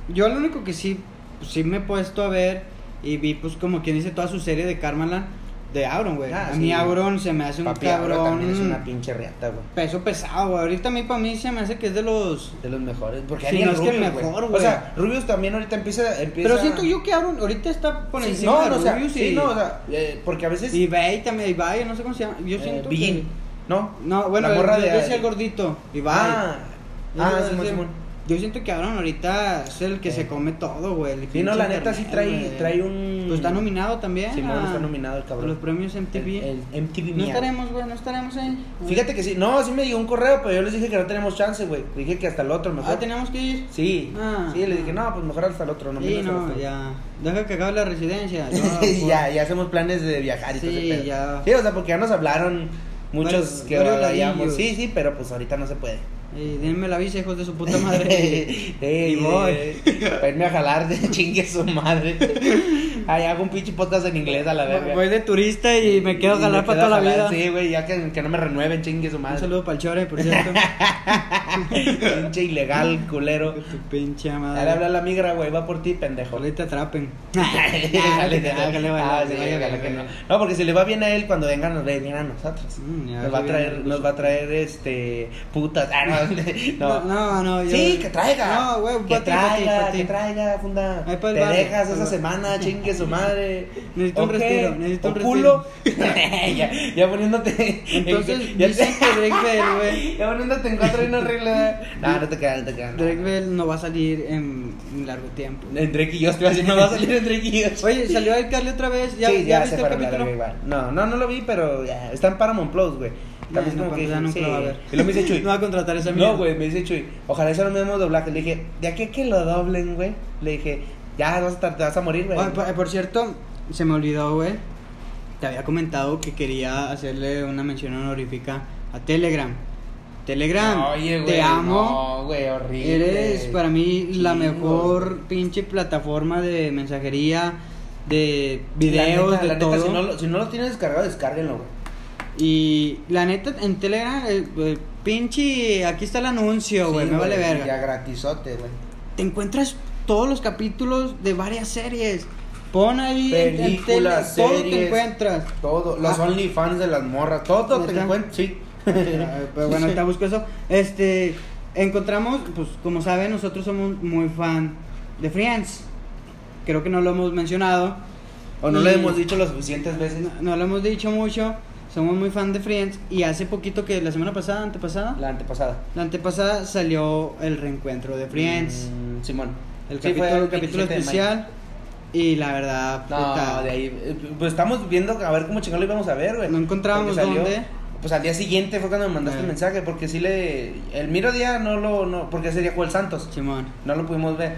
A: Yo lo único que sí, pues, sí me he puesto a ver y vi, pues, como quien dice, toda su serie de Karmaland de Auron, güey.
B: Ah,
A: a
B: sí.
A: mí Auron se me hace un
B: Papi,
A: cabrón.
B: también es una pinche reata, güey.
A: Peso pesado, güey. Ahorita a mí, para mí, se me hace que es de los.
B: De los mejores. Porque
A: no es que el
B: Rubius,
A: mejor,
B: O
A: güey.
B: sea, Rubius también ahorita empieza. empieza...
A: Pero siento yo que Auron ahorita está por
B: Sí,
A: encima
B: no,
A: de
B: no, o sea,
A: Rubius
B: sí, no, o sea, eh, porque a veces.
A: Y Bay también, Ibai, no sé cómo se llama. Yo
B: eh,
A: siento que.
B: ¿no?
A: No, bueno,
B: La morra de-
A: yo decía el gordito, Ibai.
B: Ah, ah, Simón, Simón.
A: Yo siento que Aaron ahorita es el que
B: Eh.
A: se come todo, güey.
B: Sí, no, la neta sí trae, trae un.
A: Pues está nominado también.
B: Simón
A: a-
B: está nominado el
A: a
B: cabrón.
A: los premios MTV.
B: El, el MTV
A: no estaremos, güey, no estaremos ahí.
B: Fíjate que sí, no, sí me llegó un correo, pero yo les dije que no tenemos chance, güey. Dije que hasta el otro mejor.
A: Ah, tenemos que ir.
B: Sí,
A: Ah.
B: sí, le dije, no, pues mejor hasta el otro, no
A: sí, no,
B: otro".
A: ya. Deja que acabe la residencia. [laughs] yo, pues,
B: ya, ya hacemos planes de viajar y todo
A: Sí,
B: ese pedo.
A: ya.
B: Sí, o sea, porque ya nos hablaron muchos que
A: ladillos.
B: Sí, sí, pero pues ahorita no se puede.
A: Y denme la visa, hijos de su puta madre. [laughs]
B: Ey, [laughs]
A: y voy.
B: Para irme a jalar de [laughs] chingue su madre. Ay, hago un pinche podcast en inglés a la verga.
A: Voy de turista y me quedo a jalar
B: me
A: para toda la vida.
B: Sí, güey, ya que, que no me renueven, chingue su
A: Un
B: madre.
A: saludo para el Chore, por cierto.
B: pinche ilegal, culero.
A: tu pinche madre.
B: Dale, habla la migra, güey, va por ti, pendejo.
A: Ahorita atrapen.
B: No. porque si le va bien a él, cuando vengan nos bien a nosotros.
A: Mm,
B: Nos va a
A: sí,
B: traer, nos va a traer, este, putas. Ah, no, [laughs]
A: No, no, no. yo-
B: Sí, que traiga.
A: No, güey,
B: que traiga, que traiga, funda.
A: Ahí pa' el
B: Te
A: barrio.
B: dejas esa
A: va.
B: semana, [laughs] chingue su madre.
A: Necesito un
B: ¿O
A: respiro, necesito
B: ¿O
A: un
B: culo? [laughs] ya, ya poniéndote.
A: Entonces
B: ya,
A: dicen que Drake Bell, güey.
B: ya poniéndote en cuatro y no arregla. No, no te quedas, no te quedas. no.
A: Drake Bell no va a salir en un largo tiempo.
B: En Drake y yo estoy haciendo, va a salir en Drake y yo.
A: Oye, salió a Carly otra vez. ¿Ya,
B: sí,
A: ya,
B: ya,
A: viste
B: se
A: el capítulo?
B: No, no, no lo vi, pero ya, está en Paramount Plus, güey. También
A: Bueno,
B: como que
A: ya nunca
B: sí.
A: lo va a ver.
B: Y luego me dice Chuy.
A: No va a contratar esa mierda.
B: No, güey, me dice Chuy. Ojalá eso no me demos doblaje. Le dije, de aquí a que lo doblen, güey. Le dije, ya vas a, estar- te vas a morir, güey.
A: Por, por cierto, se me olvidó, güey. Te había comentado que quería hacerle una mención honorífica a Telegram. Telegram,
B: Oye, güey.
A: te amo.
B: No, güey, horrible.
A: Eres para mí la mejor pinche plataforma de mensajería, de
B: La
A: videos,
B: neta,
A: de
B: la neta, si no, lo- si no lo tienes descargado, descárguenlo, güey.
A: Y la neta, en Telegram, el, el pinche, aquí está el anuncio, güey,
B: Sí,
A: me vale verga.
B: Ya gratisote, güey.
A: Te encuentras todos los capítulos de varias series. Pon ahí en- en,
B: Películas,
A: tele, todo te encuentras.
B: Todo, los
A: Ah.
B: OnlyFans de las morras, todo te encuentras, sí. [laughs]
A: Pero bueno, ahorita busco eso. Este, encontramos, pues como saben, nosotros somos muy fan de Friends. Creo que no lo hemos mencionado.
B: O no
A: Y-
B: lo hemos dicho lo suficientes veces.
A: No, no lo hemos dicho mucho. Somos muy fan de Friends. Y hace poquito que la semana pasada, antepasada,
B: La antepasada.
A: la antepasada salió el reencuentro de Friends.
B: Mm, Simón.
A: el
B: Sí, fue
A: capítulo,
B: el
A: capítulo
B: 27 de mayo.
A: especial. Y la verdad, puta,
B: No, de ahí. eh, Pues estamos viendo a ver cómo chingón lo íbamos a ver, güey.
A: No encontrábamos
B: salió-
A: dónde.
B: Pues al día siguiente fue cuando me mandaste el mensaje, porque sí le. El miro día no lo. No, porque ese día jugó el Santos.
A: Simón.
B: No lo pudimos ver.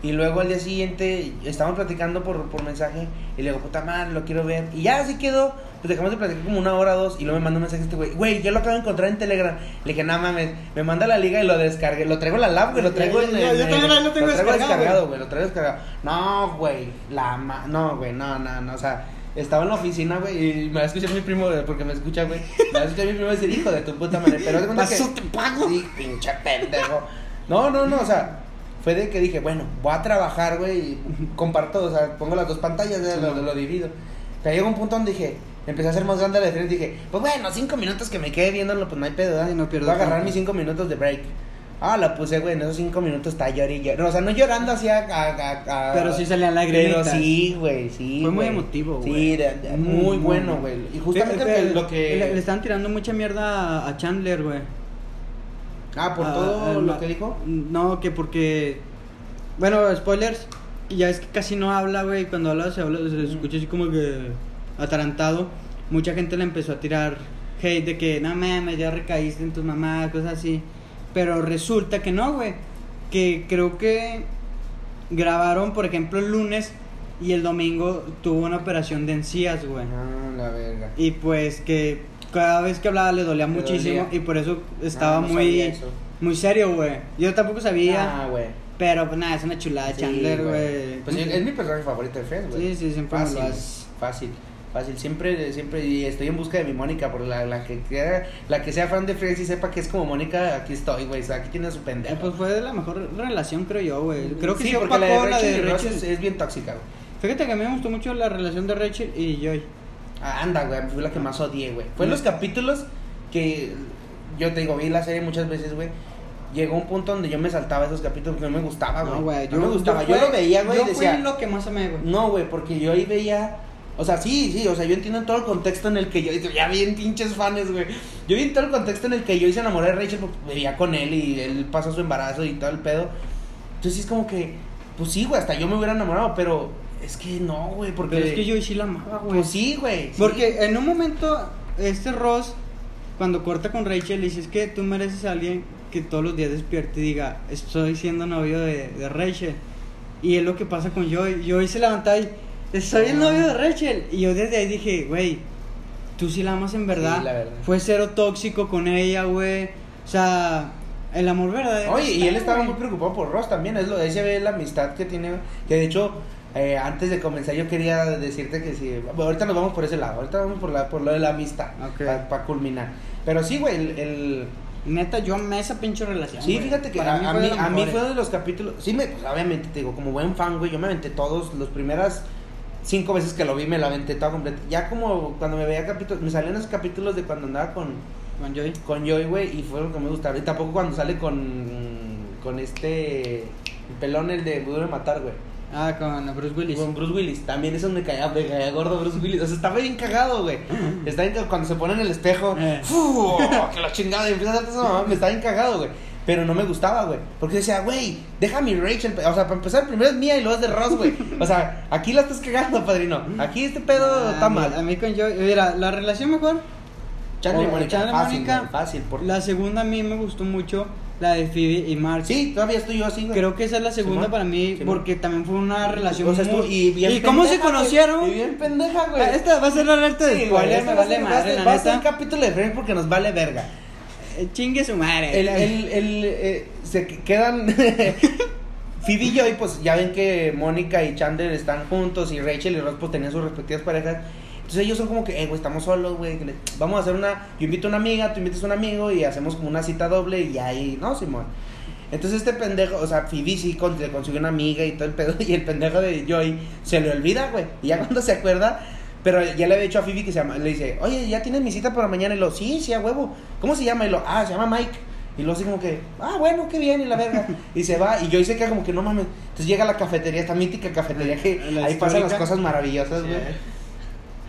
B: Y luego al día siguiente estábamos platicando por, por mensaje y le digo, puta madre, lo quiero ver. Y ya así quedó. Pues dejamos de platicar como una hora o dos y luego me manda un mensaje este güey. Güey, yo lo acabo de encontrar en Telegram. Le dije, no mames, me manda la liga y lo descargué. Lo traigo en la lab, güey, lo traigo en el.
A: yo también lo tengo
B: traigo
A: descargado,
B: güey, lo traigo descargado. No, güey, la ma... No, güey, no, no, no, o sea... Estaba en la oficina, güey, y me va a escuchar mi primo, porque me escucha, güey. Me va a escuchar mi primo decir, hijo de tu puta madre. Pero de cuenta que...
A: Te pago.
B: Sí, pinche pendejo. No, no, no, o sea, fue de que dije, bueno, voy a trabajar, güey, y [laughs] comparto, o sea, pongo las dos pantallas, de lo, lo divido. Pero llegó un punto donde dije, empecé a hacer más grande la diferencia y dije, pues bueno, cinco minutos que me quede viéndolo, pues no hay pedo.
A: Sí, no pierdo
B: Voy a agarrar mis cinco minutos de break. Ah, la puse, güey, en esos cinco minutos está llorando llorando. O sea, no llorando así a... a- a-
A: Pero sí salían
B: Pero
A: lagrimitas.
B: sí, güey, sí,
A: Fue muy
B: güey.
A: emotivo,
B: Sí,
A: güey.
B: de- de-
A: Muy,
B: muy, bueno, güey. Y justamente lo que...
A: Le, le están tirando mucha mierda a Chandler, güey.
B: Ah, por
A: Ah,
B: todo
A: ah,
B: lo
A: no.
B: que dijo.
A: No, que porque. Bueno, spoilers. Ya es que casi no habla, güey. Cuando habla se, habla, se escucha así como que atarantado. Mucha gente le empezó a tirar hate de que no mames, ya recaíste en tus mamás, cosas así. Pero resulta que no, güey. Que creo que grabaron, por ejemplo, el lunes y el domingo tuvo una operación de encías, güey.
B: Ah, la verga.
A: Y pues que cada vez que hablaba le dolía
B: Le
A: muchísimo
B: dolía.
A: y por eso estaba
B: no
A: muy muy serio, güey. Yo tampoco sabía,
B: Ah, güey.
A: pero pues nada, es una chulada
B: Sí,
A: Chandler, güey.
B: Pues es, mi personaje favorito de Friends, güey.
A: Sí, sí, siempre me
B: fácil,
A: lo haces.
B: Fácil, fácil. Siempre, siempre, y estoy en busca de mi Mónica, por la, la que la que sea fan de Friends y sepa que es como Mónica, aquí estoy, güey. O sea, aquí tiene a su
A: Eh,
B: pendejo.
A: pues fue la mejor relación, creo yo, güey. Creo que sí,
B: porque
A: opacó
B: la de
A: la
B: Rachel
A: de Rachel.
B: es, es bien tóxica, güey.
A: Fíjate que a mí me gustó mucho la relación de Rachel y Joy.
B: Ah, anda, güey, fue la que más odié, güey. Fue en
A: Mm.
B: los capítulos que yo te digo, vi la serie muchas veces, güey. Llegó un punto donde yo me saltaba esos capítulos porque no me gustaba, güey.
A: No, güey,
B: no me gustaba. Yo,
A: fue-
B: lo veía, güey,
A: Yo
B: decía,
A: fui lo que más amé, güey.
B: no, güey, porque yo ahí veía, o sea, sí, sí, o sea, yo entiendo todo el contexto en el que yo, ya bien pinches fans, güey. Yo vi todo el contexto en el que yo se enamoré de Rachel porque vivía con él y él pasó su embarazo y todo el pedo. Entonces es como que, pues sí, güey, hasta yo me hubiera enamorado, pero es que no, güey, porque...
A: Pero es que Joy sí la amaba, güey.
B: Pues sí, güey. sí.
A: Porque en un momento, este Ross, cuando corta con Rachel, dice: Es que tú mereces a alguien que todos los días despierte y diga: Estoy siendo novio de, de Rachel. Y es lo que pasa con Joy. Joy se levanta y: Soy el novio de Rachel. Y yo desde ahí dije: Güey, tú sí la amas en verdad.
B: Sí, la verdad.
A: Fue cero tóxico con ella, güey. O sea, el amor verdadero.
B: Oye, y él estaba muy preocupado por Ross también, es lo, ahí se ve la amistad que tiene, que de hecho, eh, antes de comenzar yo quería decirte que sí, ahorita nos vamos por ese lado, ahorita vamos por, la, por lo de la amistad,
A: Ok.
B: para culminar. Pero sí, güey, el, el-
A: Neta, yo amé esa pinche relación.
B: Sí,
A: güey.
B: fíjate que
A: Para
B: a, mí, a mí fue uno de los capítulos, sí, me, pues obviamente te digo, como buen fan, güey, yo me aventé todos, los primeras cinco veces que lo vi me la aventé todo completo. Ya como cuando me veía capítulos, me salían esos capítulos de cuando andaba con,
A: Con Joy.
B: con Joy, güey, y fue lo que me gustaba. Y tampoco cuando sale con, con este, el pelón, el de Duro de Matar, güey.
A: Ah, con Bruce Willis.
B: Con Bruce Willis, también eso me caía, me caía gordo Bruce Willis. O sea, estaba bien cagado, güey. Está bien cagado. Cuando se pone en el espejo,
A: Eh.
B: ¡fu! que la chingada, y empieza a hacer esa mamá, me estaba bien cagado, güey. Pero no me gustaba, güey. Porque decía, güey, deja mi Rachel. O sea, para empezar, primero es mía y luego es de Ross, güey. O sea, aquí la estás cagando, padrino. Aquí este pedo
A: Ah,
B: está mal.
A: A mí con Joy. Mira, la relación mejor.
B: Chandler y Mónica, fácil, fácil. Por...
A: La segunda a mí me gustó mucho. La de Phoebe y Mark.
B: Sí, todavía estoy yo así, güey.
A: Creo que esa es la segunda
B: Simón,
A: para mí.
B: Simón.
A: Porque también fue una relación
B: O sea,
A: muy.
B: y bien
A: ¿Y cómo se
B: güey.
A: conocieron?
B: Y bien pendeja, güey.
A: Ah, Esta va a ser la alerta de
B: Sí,
A: spoiler, me vale
B: ser- va a
A: madre,
B: ser-
A: la
B: Va a ser un capítulo de Friends porque nos vale verga.
A: Eh, Chingue su madre.
B: El, el, el, eh, se que- quedan. [laughs] Phoebe y Joy, pues ya ven que Mónica y Chandler están juntos y Rachel y Ross pues tenían sus respectivas parejas. Entonces ellos son como que, eh, güey, estamos solos, güey. que Vamos a hacer una. Yo invito a una amiga, tú invitas a un amigo y hacemos como una cita doble y ahí, ¿no, Simón? Entonces este pendejo, o sea, Phoebe sí con- le consiguió una amiga y todo el pedo. [laughs] Y el pendejo de Joy se le olvida, güey. Y ya [laughs] cuando se acuerda. Pero ya le había dicho a Phoebe que se llama, le dice, oye, ya tienes mi cita para mañana. Y lo, sí, sí, a huevo. ¿Cómo se llama? Y lo, ah, se llama Mike. Y luego así como que, ah, bueno, qué bien, y la verga. [laughs] Y se va, y Joy se queda como que no mames. Entonces llega a la cafetería, esta mítica cafetería que
A: La
B: ahí pasan las cosas maravillosas,
A: Sí.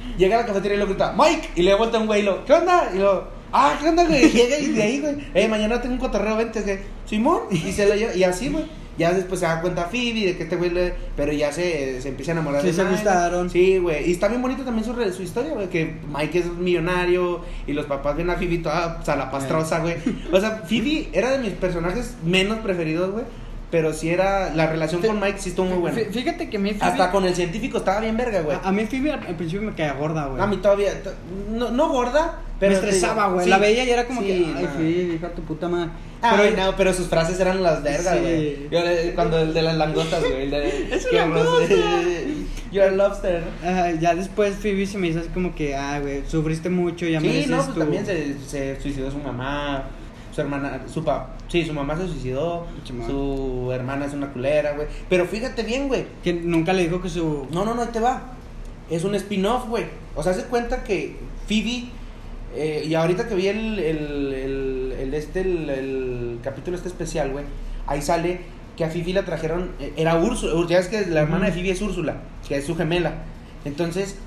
B: Güey. Llega a la cafetería y lo grita, Mike. Y le vuelta un güey y lo, ¿qué onda? Y lo, ah, ¿qué onda, güey? Llega y de ahí, güey, eh, mañana tengo un cotorreo, vente, que, Simón. Y se lo lleva, y así, güey. Ya después se da cuenta Phoebe de que este güey le. Pero ya se, se empieza a enamorar
A: Sí,
B: de
A: se
B: Mike.
A: gustaron.
B: Sí, güey. Y está bien bonito también su, re- su historia, güey. Que Mike es millonario y los papás ven a Phoebe toda salapastrosa, güey. O sea, Phoebe era de mis personajes menos preferidos, güey. Pero sí era. La relación con Mike sí estuvo muy buena.
A: Fí- Fíjate que a mí Phoebe.
B: Hasta con el científico estaba bien verga, güey.
A: a, a mí Phoebe al, al principio me caía gorda, güey.
B: A mí todavía. No, no gorda, pero.
A: me estresaba, güey.
B: sí,
A: la veía y era como
B: sí,
A: que, ay,
B: no.
A: Phoebe, hija tu puta madre. Pero
B: no, pero sus frases eran las vergas,
A: Sí.
B: güey. Yo, eh, Cuando el de las langostas, güey. el de- [laughs]
A: Es una langosta.
B: You're a lobster.
A: Ajá, ya después Phoebe se me hizo así como que, ah, güey, sufriste mucho, ya
B: Sí, no, pues también se, se suicidó su mamá, su hermana, su papá. Sí, su mamá se suicidó, su hermana es una culera, güey. Pero fíjate bien, güey.
A: Que nunca le dijo que su...
B: No, no, no, ahí te va. Es un spin-off, güey. O sea, se cuenta que Phoebe. eh, y ahorita que vi el, el, el, el este, el, capítulo este especial, güey. Ahí sale que a Phoebe la trajeron. eh, Era Úrsula. Ya ves que la hermana de Phoebe es Úrsula, que es su gemela. Entonces,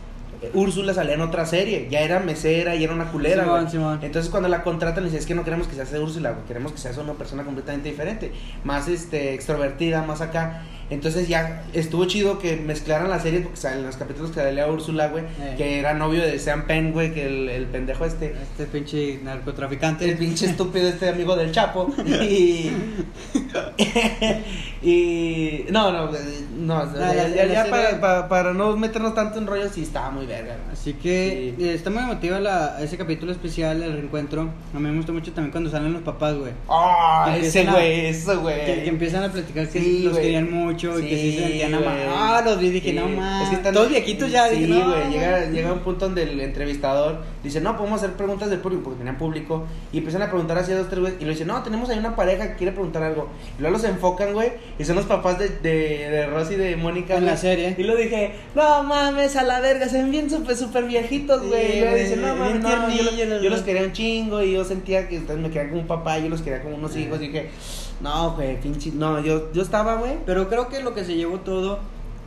B: Úrsula salía en otra serie. Ya era mesera y era una culera,
A: Simón.
B: Entonces, cuando la contratan, le dicen: Es que no queremos que seas Úrsula, güey. Queremos que seas una persona completamente diferente. Más este, extrovertida, más acá. Entonces ya estuvo chido que mezclaran las series porque salen los capítulos que salía Úrsula, güey,
A: Eh.
B: que era novio de Sean Penn, güey, que el, el pendejo este.
A: Este pinche narcotraficante.
B: El pinche estúpido este amigo del Chapo. [laughs] Y. [laughs] y. No, no, no. Ya, para, para, para no meternos tanto en rollos, sí estaba muy verga.
A: Así que
B: Sí.
A: eh, está muy emotiva la, ese capítulo especial, el reencuentro. A mí me gustó mucho también cuando salen los papás, güey.
B: Ah, ese güey, eso, güey.
A: Que, que empiezan a platicar que
B: Sí,
A: los querían mucho y que sí
B: Sí,
A: se sentían amados. Ah, los vi y dije,
B: Sí.
A: no
B: Es
A: mames.
B: que están-
A: Todos viejitos ya.
B: Sí,
A: dije, no,
B: güey. llega, un punto donde el entrevistador dice, no, podemos hacer preguntas del público, porque tenían público. Y empiezan a preguntar así a dos, tres güeyes. Y le dicen, no, tenemos ahí una pareja que quiere preguntar algo. Y luego los enfocan, güey. Y son los papás de, de, de Rosy y de Mónica.
A: En la serie.
B: Y lo dije, no mames, a la verga, se ven bien súper, súper viejitos,
A: Sí,
B: güey. y luego
A: güey,
B: dicen, no
A: bien
B: no, yo, los- yo quería un chingo. Y yo sentía que ustedes me querían como un papá. Yo los quería como unos hijos. Y dije, no, güey, pinche. No, yo, yo estaba, güey.
A: Pero creo que lo que se llevó todo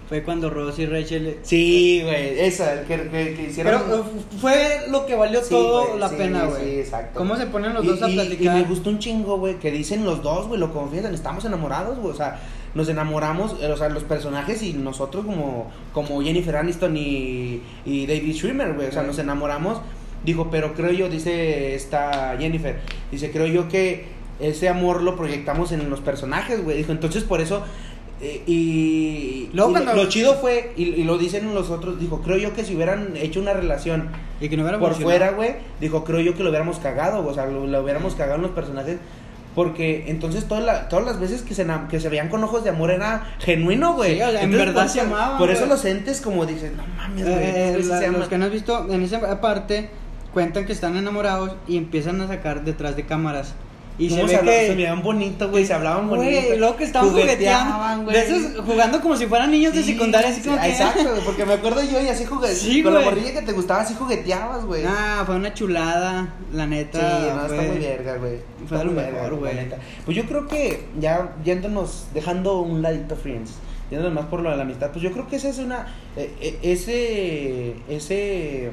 A: fue cuando Ross y Rachel.
B: Sí, güey, esa, que, que, que hicieron.
A: Pero uh, fue lo que valió
B: Sí,
A: todo la
B: sí,
A: pena, güey.
B: Sí, exacto.
A: ¿Cómo se ponen los
B: Y-
A: dos a
B: y-
A: platicar?
B: Y me gustó un chingo, güey, que dicen los dos, güey, lo confiesan, estamos enamorados, güey, o sea, nos enamoramos, eh, o sea, los personajes y nosotros como, como Jennifer Aniston y, y David Schwimmer, güey, o sea, nos enamoramos. Dijo, pero creo yo, dice esta Jennifer, dice, creo yo que ese amor lo proyectamos en los personajes, güey. Dijo, entonces por eso... eh, y,
A: Luego
B: y lo-
A: cuando-
B: lo chido fue, y, y lo dicen los otros, dijo, creo yo que si hubieran hecho una relación
A: Y que no
B: por fuera, güey, dijo, creo yo que lo hubiéramos cagado, o sea, lo, lo hubiéramos cagado en los personajes. Porque entonces todas, la- todas las veces que se, que se veían con ojos de amor era genuino, güey.
A: Sí, o sea, en verdad
B: por
A: se amaban,
B: Por eso los entes como dicen, no mames, güey.
A: Eh,
B: estos
A: la-
B: se aman".
A: los que no has visto, en esa parte cuentan que están enamorados y empiezan a sacar detrás de cámaras. Y se
B: ¿Cómo
A: ve
B: habla-
A: que.
B: se miraban bonito, güey, se hablaban bonito.
A: Güey, que estaban
B: jugueteaban,
A: jugueteando. De esos, jugando como si fueran niños de
B: Sí,
A: secundaria, así
B: sí,
A: que.
B: Exacto, güey, porque me acuerdo yo y así jugué.
A: Sí,
B: con la
A: güey.
B: morrilla que te gustaba, así jugueteabas, güey.
A: Ah, fue una chulada, la
B: Sí,
A: neta.
B: no,
A: fue-
B: está muy verga, güey.
A: fue lo mejor, güey.
B: Pues yo creo que ya yéndonos, dejando un ladito Friends, yéndonos más por lo de la amistad, pues yo creo que esa es una, eh, eh, ese, ese,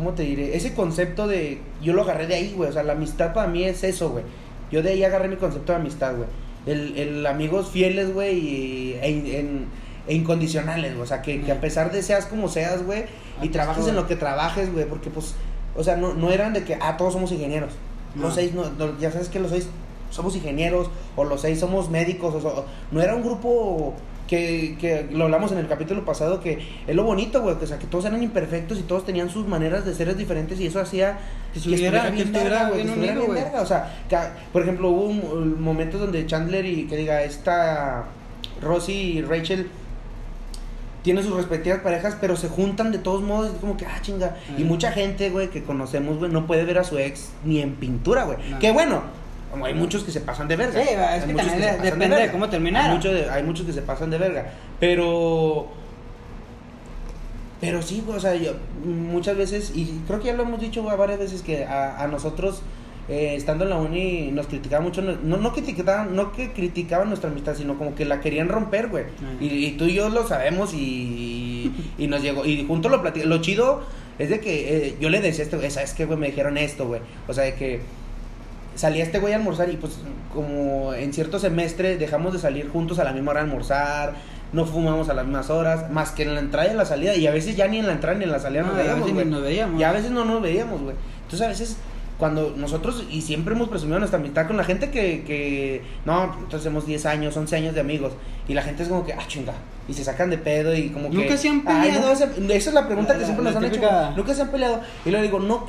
B: ¿cómo te diré? Ese concepto de, yo lo agarré de ahí, güey, o sea, la amistad para mí es eso, güey. Yo de ahí agarré mi concepto de amistad, güey. El, el amigos fieles, güey, y, e, in- en- e incondicionales, güey. O sea, que, que a pesar de seas como seas, güey, y
A: Ah,
B: trabajes
A: pues,
B: en lo que trabajes, güey, porque pues, o sea, no, no eran de que, ah, todos somos ingenieros.
A: No.
B: Los seis, no, no, ya sabes que los seis somos ingenieros, o los seis somos médicos, o, so- no era un grupo que, que lo hablamos en el capítulo pasado, que es lo bonito, güey, que, o sea, que todos eran imperfectos y todos tenían sus maneras de ser diferentes y eso hacía
A: Que estuviera- que
B: güey,
A: bien
B: que estuviera bien
A: güey.
B: verga, o sea, que, por ejemplo, hubo un- momentos donde Chandler y, que diga, esta Rosy y Rachel tienen sus respectivas parejas, pero se juntan de todos modos, es como que, ah, chinga. Y mucha gente, güey, que conocemos, güey, no puede ver a su ex ni en pintura, güey. Que bueno, como hay muchos que se pasan de verga.
A: Sí, es que también depende de cómo terminaron.
B: Hay, mucho de- hay muchos que se pasan de verga. Pero. Pero sí, güey, o sea, yo muchas veces, y creo que ya lo hemos dicho varias veces, que a, a nosotros, eh, estando en la uni, nos criticaban mucho, no, no criticaban, no que criticaban nuestra amistad, sino como que la querían romper, güey.
A: Ah.
B: Y, y tú y yo lo sabemos y, y nos llegó, y juntos lo platicamos. Lo chido es de que eh, yo le decía a este güey, ¿sabes qué, güey? Me dijeron esto, güey. O sea, de que salía este güey a almorzar y pues como en cierto semestre dejamos de salir juntos a la misma hora a almorzar, no fumamos a las mismas horas, más que en la entrada y en la salida, y a veces ya ni en la entrada ni en la salida
A: No,
B: nos veíamos,
A: ni nos veíamos.
B: Y a veces no nos veíamos, güey. Entonces a veces cuando nosotros, y siempre hemos presumido nuestra amistad con la gente que, que no, entonces hacemos 10 años, 11 años de amigos, y la gente es como que, ah, chinga, y se sacan de pedo y como que...
A: ¿Nunca se han peleado?
B: esa es la pregunta
A: La-
B: que siempre
A: la
B: nos han
A: típica-
B: hecho, nunca se han peleado, y le digo, no,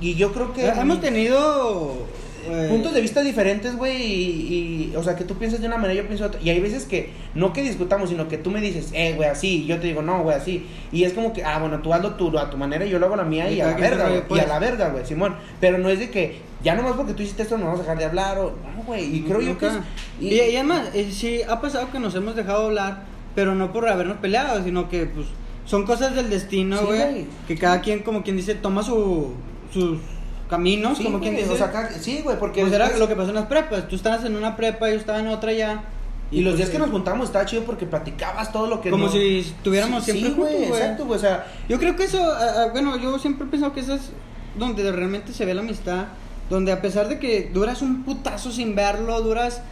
B: y yo creo que...
A: Hemos tenido.
B: Puntos de vista diferentes, güey, y, y, o sea, que tú piensas de una manera, yo pienso de otra, y hay veces que, no que discutamos, sino que tú me dices, eh, güey, así, y yo te digo, no, güey, así, y es como que, ah, bueno, tú hazlo tú, a tu manera, y yo lo hago a la mía,
A: Y
B: y a la verga, güey,
A: pues.
B: y a la verga, güey, Simón, pero no es de que, ya nomás porque tú hiciste esto, no vamos a dejar de hablar, o, no, güey, y creo yo que es.
A: Y, y además, eh, sí, ha pasado que nos hemos dejado hablar, pero no por habernos peleado, sino que, pues, son cosas del destino, güey. que cada quien, como quien dice, toma su, sus caminos,
B: sí,
A: como quien dice.
B: o sea, acá- sí, güey, porque
A: Pues era lo que pasó en las prepas. Tú estabas en una prepa y yo estaba en otra ya.
B: y los
A: pues,
B: días que nos juntamos estaba chido porque platicabas todo lo que
A: Como
B: no-
A: si estuviéramos
B: Sí,
A: siempre
B: sí,
A: juntos, güey.
B: exacto, güey, o sea,
A: Yo creo que eso, ah, bueno, yo siempre he pensado que eso es donde realmente se ve la amistad. Donde a pesar de que duras un putazo sin verlo, duras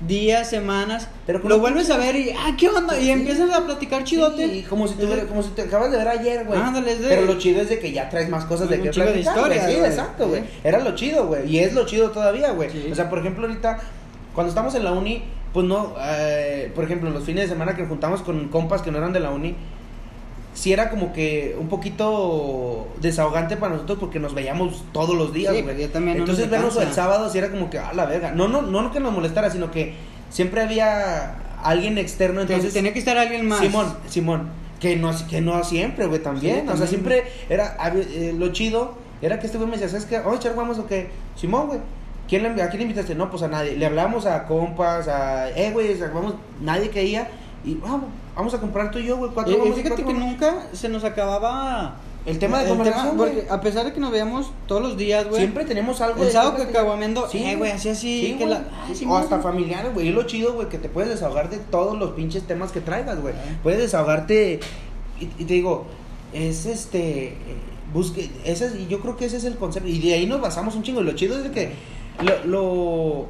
A: días, semanas,
B: Pero
A: lo vuelves a ver y, ah, ¿qué onda? Y
B: Sí.
A: empiezas a platicar chidote.
B: Sí, como si, tuviera- como si te acabas de ver ayer, güey.
A: Ándale, de-
B: Pero lo chido es de que ya traes más cosas de que
A: de
B: platicar, güey.
A: historias,
B: Sí, exacto, güey. Era lo chido, güey. Y es lo chido todavía, güey.
A: Sí.
B: O sea, por ejemplo, ahorita, cuando estamos en la uni, pues no, eh, por ejemplo, los fines de semana que juntamos con compas que no eran de la uni, sí era como que un poquito desahogante para nosotros porque nos veíamos todos los días,
A: Sí,
B: güey.
A: uno
B: Entonces vernos
A: cansa.
B: el sábado sí era como que, ah, la verga. No, no, no que nos molestara, sino que siempre había alguien externo,
A: Entonces tenía que estar alguien más.
B: Simón, Simón, que no, que no siempre, güey, también.
A: Sí,
B: O sea, siempre era, eh, lo chido era que este güey me decía, ¿sabes qué? Echar guamos o qué? Simón, güey. ¿Quién le, ¿A quién le invitaste? No, pues a nadie. Le hablamos a compas, a, eh, güey, o sea, vamos, nadie caía. Y vamos, vamos a comprar tú y yo, güey, cuatro
A: y
B: guamos y
A: fíjate
B: cuatro
A: que nunca se nos acababa
B: El tema de conversación, güey.
A: porque a pesar de que nos veíamos todos los días, güey.
B: Siempre tenemos algo
A: El sábado que caguameando, eh, güey, así, así,
B: Sí,
A: que
B: güey.
A: la- ay, sí,
B: o hasta familiares, güey. Y lo chido, güey, que te puedes desahogar de todos los pinches temas que traigas, güey.
A: Ah.
B: Puedes desahogarte. Y, y te digo, es este. eh, Busque, ese es- y yo creo que ese es el concepto. Y de ahí nos basamos un chingo. Y lo chido es de que lo, lo-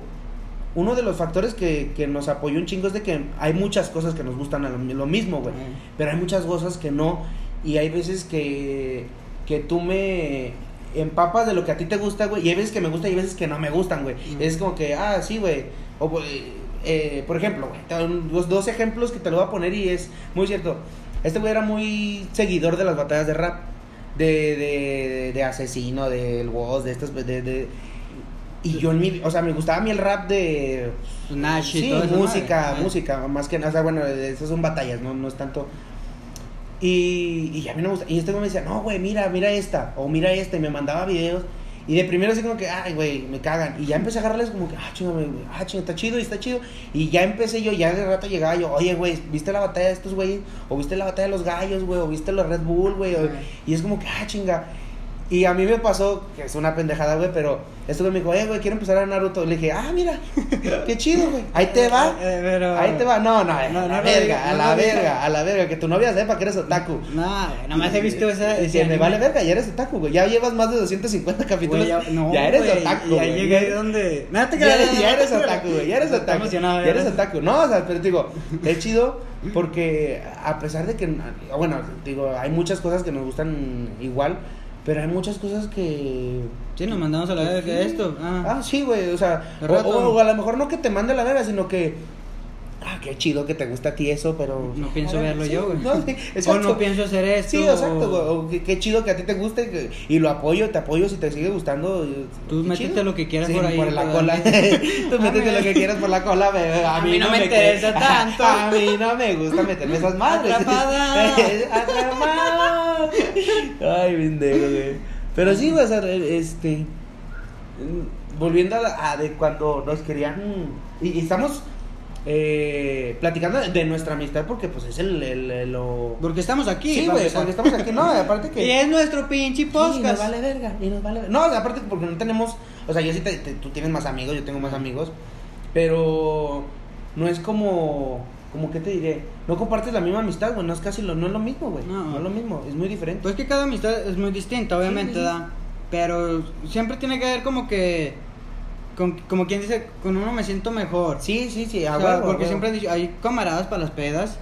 B: uno de los factores que, que nos apoyó un chingo es de que hay muchas cosas que nos gustan a lo, lo mismo, güey. Pero hay muchas cosas que no. Y hay veces que, que tú me empapas de lo que a ti te gusta, güey. Y hay veces que me gusta y hay veces que no me gustan, güey. Es como que, ah, sí, güey. O, eh, por ejemplo, güey, doy dos, dos ejemplos que te lo voy a poner y es muy cierto. Este güey era muy seguidor de las batallas de rap. De, de, de asesino, del Woz, de estas. De, de- y yo en mi. O sea, me gustaba a mí el rap de.
A: Nash y
B: Sí,
A: todo eso,
B: música,
A: ¿no?
B: música, más que nada, o sea, bueno, esas son batallas, no, no es tanto. Y, y a mí no me gusta. Y este me decía, no, güey, mira, mira esta, o mira esta, y me mandaba videos. Y de primero así como que, ay, güey, me cagan. Y ya empecé a agarrarles como que, ah, chingame, güey, ah, chinga, está chido y está chido. Y ya empecé yo, ya de rato llegaba yo, oye, güey, ¿viste la batalla de estos güeyes? O viste la batalla de los gallos, güey, o viste los Red Bull, güey. Y es como que, ah, chinga. Y a mí me pasó, que es una pendejada, güey, pero esto me dijo, eh, güey, quiero empezar a Naruto. Le dije, ah, mira, qué chido, güey. Ahí te va. [laughs]
A: Eh, pero-
B: Ahí te va. No, no, a
A: No,
B: la
A: no lo
B: verga,
A: digas,
B: a
A: no
B: la verga, a la verga. Que tu novia sepa que eres otaku.
A: No, güey, nomás he visto esa.
B: Y
A: ese
B: que me vale verga, ya eres otaku, güey. Ya llevas más de 250 capítulos.
A: Güey, ya, no,
B: ya eres
A: güey,
B: otaku,
A: Ya
B: güey.
A: llegué donde. No te
B: Ya, ya eres otaku, güey. Ya eres otaku.
A: emocionado,
B: Ya eres otaku. No, o sea, pero te digo, [laughs] es chido porque a pesar de que, bueno, digo, hay muchas cosas que nos gustan igual, pero hay muchas cosas que
A: Sí, nos mandamos a la verga de esto. Ah.
B: Ah, sí, güey, o sea, o, o a lo mejor no que te mande a la verga, sino que, ah, qué chido que te gusta a ti eso, pero...
A: No pienso
B: a ver,
A: verlo
B: sí,
A: yo, güey.
B: No, sí, [laughs]
A: O no pienso hacer esto.
B: Sí, exacto, güey,
A: o-
B: qué, qué chido que a ti te guste que- y lo apoyo, te apoyo si te sigue gustando.
A: Tú métete
B: chido.
A: lo que quieras
B: Sí,
A: por ahí,
B: por la cola. [laughs] Tú
A: A
B: métete
A: mí-
B: lo que quieras por la cola, güey.
A: A mí no me interesa [laughs]
B: que-
A: tanto.
B: A mí no me gusta meterme esas madres.
A: Atrapada.
B: Atrapada. Ay, pendejo, güey. Pero sí, güey, o sea, este. Volviendo a, la- a de cuando nos querían. Y, y estamos eh, platicando de, nuestra amistad porque, pues, es el. el- el- lo...
A: Porque estamos aquí.
B: Sí, güey, porque estamos aquí. No, aparte que.
A: Y es nuestro pinche
B: Sí,
A: podcast.
B: nos vale verga, y nos vale verga. No, aparte porque no tenemos, o sea, yo sí te, te- tú tienes más amigos, yo tengo más amigos, pero no es como, como qué te diré, no compartes la misma amistad, güey, no es casi lo, no es lo mismo, güey,
A: No.
B: no. es lo mismo, es muy diferente.
A: Pues que cada amistad es muy distinta, obviamente,
B: Sí, sí, sí.
A: ¿da? Pero siempre tiene que ver como que. con- como quien dice, con uno me siento mejor.
B: sí, sí, sí,
A: O
B: a
A: sea,
B: huevo, a
A: porque
B: huevo.
A: siempre han dicho, hay camaradas para las pedas.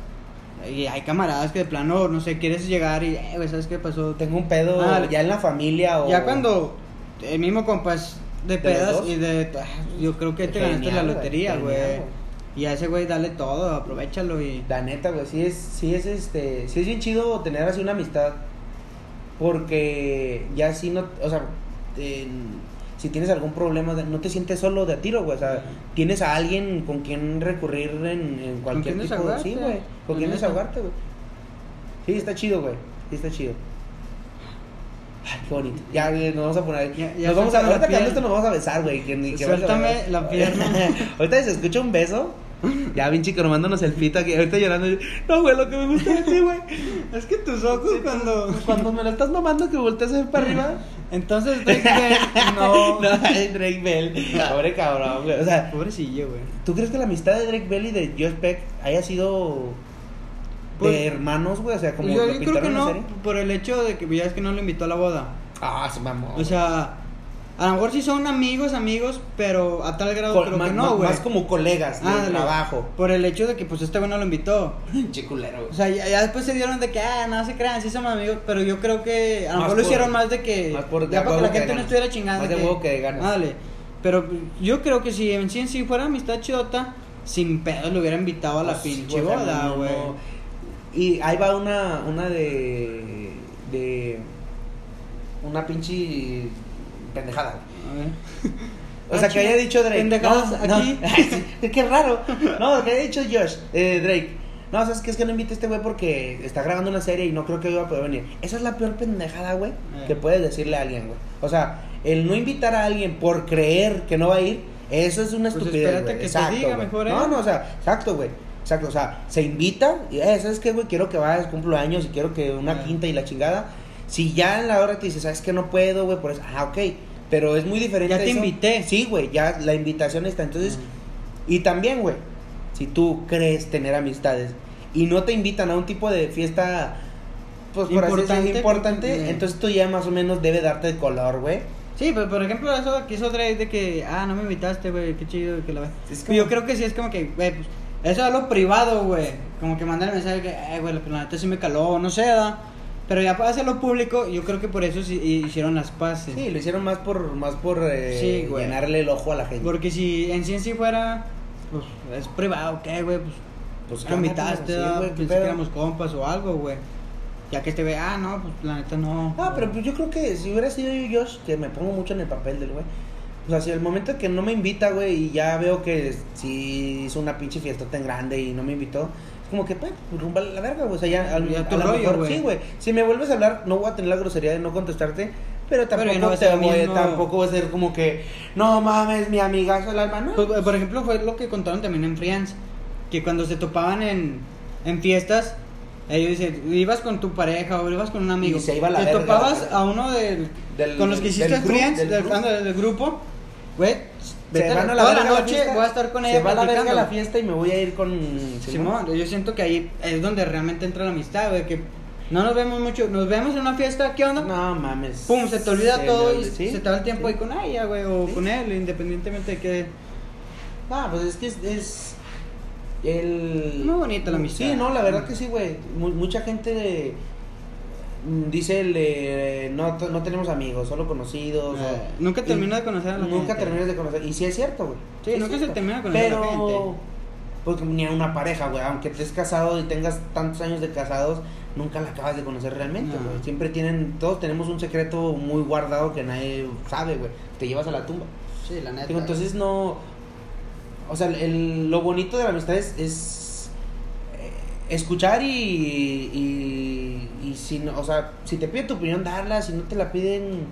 A: Y hay camaradas que de plano, no sé, quieres llegar y, eh, güey, ¿sabes qué pasó?
B: tengo un pedo
A: Ah,
B: ya en la familia o
A: Ya cuando el mismo compas de
B: ¿De los
A: pedas y de. ah, Yo creo que te ganaste la lotería, güey. Y a ese güey dale todo, aprovechalo y.
B: La neta, güey, sí es, sí es este, sí es bien chido tener así una amistad. Porque ya así no, o sea, si tienes algún problema, no te sientes solo de a tiro, güey. O sea, tienes a alguien con quien recurrir en, en cualquier tipo de. Sí, güey. Con quien desahogarte, güey. Sí, está chido, güey. Sí, está chido. Ay, qué bonito. Ya, nos vamos a poner.
A: Ya- ya
B: nos vamos a, ahorita que esto nos vamos a besar, güey. Que, a
A: Suéltame la pierna. [laughs]
B: ahorita se escucha un beso. [laughs] Ya, bien chico, nomándonos el pito aquí. Ahorita llorando. No, güey, lo que me gusta de ti, güey.
A: Es que tus ojos cuando. [laughs]
B: Cuando me lo estás mamando, que volteas a ver para arriba.
A: Entonces, Drake Bell, [laughs] no.
B: no, Drake Bell. Pobre cabrón, güey. O sea,
A: Pobrecillo, güey.
B: ¿tú crees que la amistad de Drake Bell y de Joe Peck haya sido
A: Pues-
B: de hermanos, güey? O sea, como
A: yo, yo creo que no, por el hecho de que ya es que no lo invitó a la boda.
B: Ah, se mamó.
A: O sea, A lo mejor sí son amigos, amigos, pero a tal grado
B: Col-
A: creo
B: más,
A: que no, güey.
B: más como colegas de trabajo.
A: Por el hecho de que, pues, este güey no lo invitó. [laughs]
B: Pinche culero,
A: O sea, ya, ya después se dieron de que, ah, no se crean, sí somos amigos, pero yo creo que a lo mejor lo hicieron más de que,
B: más por de
A: ya para que la gente no estuviera chingando.
B: Más de huevo que de ganas.
A: Dale. Pero yo creo que si en sí en sí fuera amistad chidota, sin pedo le hubiera invitado a la
B: Pues,
A: pinche
B: güey,
A: boda,
B: no,
A: güey.
B: no. Y ahí va una, una de, de, una pinche pendejada. O sea, que haya dicho Drake.
A: Pendejadas
B: no,
A: aquí.
B: No, [laughs] qué raro. No, que haya dicho Josh, eh, Drake. No, ¿sabes qué? Es que no invite a este güey porque está grabando una serie y no creo que iba a poder venir. Esa es la peor pendejada, güey,
A: Eh.
B: que puedes decirle a alguien, güey. O sea, el no invitar a alguien por creer que no va a ir, eso es una
A: Pues
B: estupidez,
A: espérate que te
B: Exacto,
A: diga mejor, ¿eh?
B: No, no, o sea, exacto, güey. Exacto, o sea, se invita y, eh, ¿sabes qué, güey? Quiero que vayas, cumplo años y quiero que una
A: Eh.
B: quinta y la chingada. Si ya en la hora te dices, ¿sabes que No puedo, güey, por eso. Ah, ok. Pero es muy diferente.
A: Ya te
B: eso.
A: invité.
B: Sí, güey, ya la invitación está. Entonces,
A: Mm.
B: y también, güey, si tú crees tener amistades y no te invitan a un tipo de fiesta, pues por así
A: Importante,
B: decirlo, importante,
A: porque-
B: entonces tú ya más o menos debe darte de color, güey.
A: Sí, pero por ejemplo, eso que hizo Drake de que, ah, no me invitaste, güey, qué chido que la
B: Es
A: Yo creo que sí es como que, güey, pues, eso es lo privado, güey. Como que mandar el mensaje que, eh, güey, la neta sí me caló, no sé, da. Pero ya para hacerlo público, yo creo que por eso sí hicieron las paces.
B: Sí, lo hicieron más por más por eh,
A: Sí, güey.
B: llenarle el ojo a la gente.
A: Porque si en sí en sí fuera, pues, es privado, ¿qué, güey? Pues,
B: Pues,
A: pues
B: ¿qué
A: me
B: onda,
A: invitaste,
B: sí,
A: da,
B: güey, qué
A: pensé que éramos compas o algo, güey. Ya que este güey, ah, no, pues la neta no.
B: Ah, pero pues yo creo que si hubiera sido yo, Josh, que me pongo mucho en el papel del güey. O sea, si al momento que no me invita, güey, y ya veo que si hizo una pinche fiesta tan grande y no me invitó, como que, pues, rumba a la verga, güey. O sea, ya, a
A: tu
B: lo
A: rollo,
B: mejor,
A: güey.
B: sí, güey. Si me vuelves a hablar, no voy a tener la grosería de no contestarte, pero tampoco,
A: no a
B: te voy,
A: mismo.
B: tampoco va a ser como que, no mames, mi amigazo el alma, no.
A: Pues, por ejemplo, fue lo que contaron también en Friends, que cuando se topaban en, en fiestas, ellos dicen, ibas con tu pareja o ibas con un amigo,
B: Y se iba a la
A: te
B: verga,
A: topabas a uno del,
B: Del-
A: con los que hiciste
B: del
A: Friends,
B: del
A: del,
B: grupo.
A: del grupo, güey,
B: se van a la
A: toda
B: verga
A: la noche, voy a estar con ella
B: Se va a la verga la fiesta y me voy a ir con
A: Simón, yo siento que ahí es donde realmente entra la amistad, güey, que no nos vemos mucho, nos vemos en una fiesta, ¿qué onda?
B: No mames.
A: Pum, se te olvida todo y se te va el tiempo
B: Sí.
A: ahí con ella, güey, o con él, independientemente de que...
B: Ah, pues es que es, es el...
A: Muy bonita la amistad.
B: Sí, no, la verdad que sí, güey. Mu- mucha gente mm, dice, el, eh, no, no tenemos amigos, solo conocidos. o-
A: Eh, nunca
B: y
A: termina de conocer a la
B: Nunca
A: gente.
B: terminas de conocer. Y sí es cierto, güey.
A: Sí, nunca se termina de conocer a la
B: Pero,
A: gente.
B: Porque ni a una pareja, güey. Aunque estés casado y tengas tantos años de casados, nunca la acabas de conocer realmente,
A: No.
B: güey. Siempre tienen, todos tenemos un secreto muy guardado que nadie sabe, güey. Te llevas a la tumba.
A: Sí, la neta.
B: Digo, entonces no. O sea, el, lo bonito de la amistad es, es, escuchar y, y, y si no, o sea, si te piden tu opinión, darla, si no te la piden,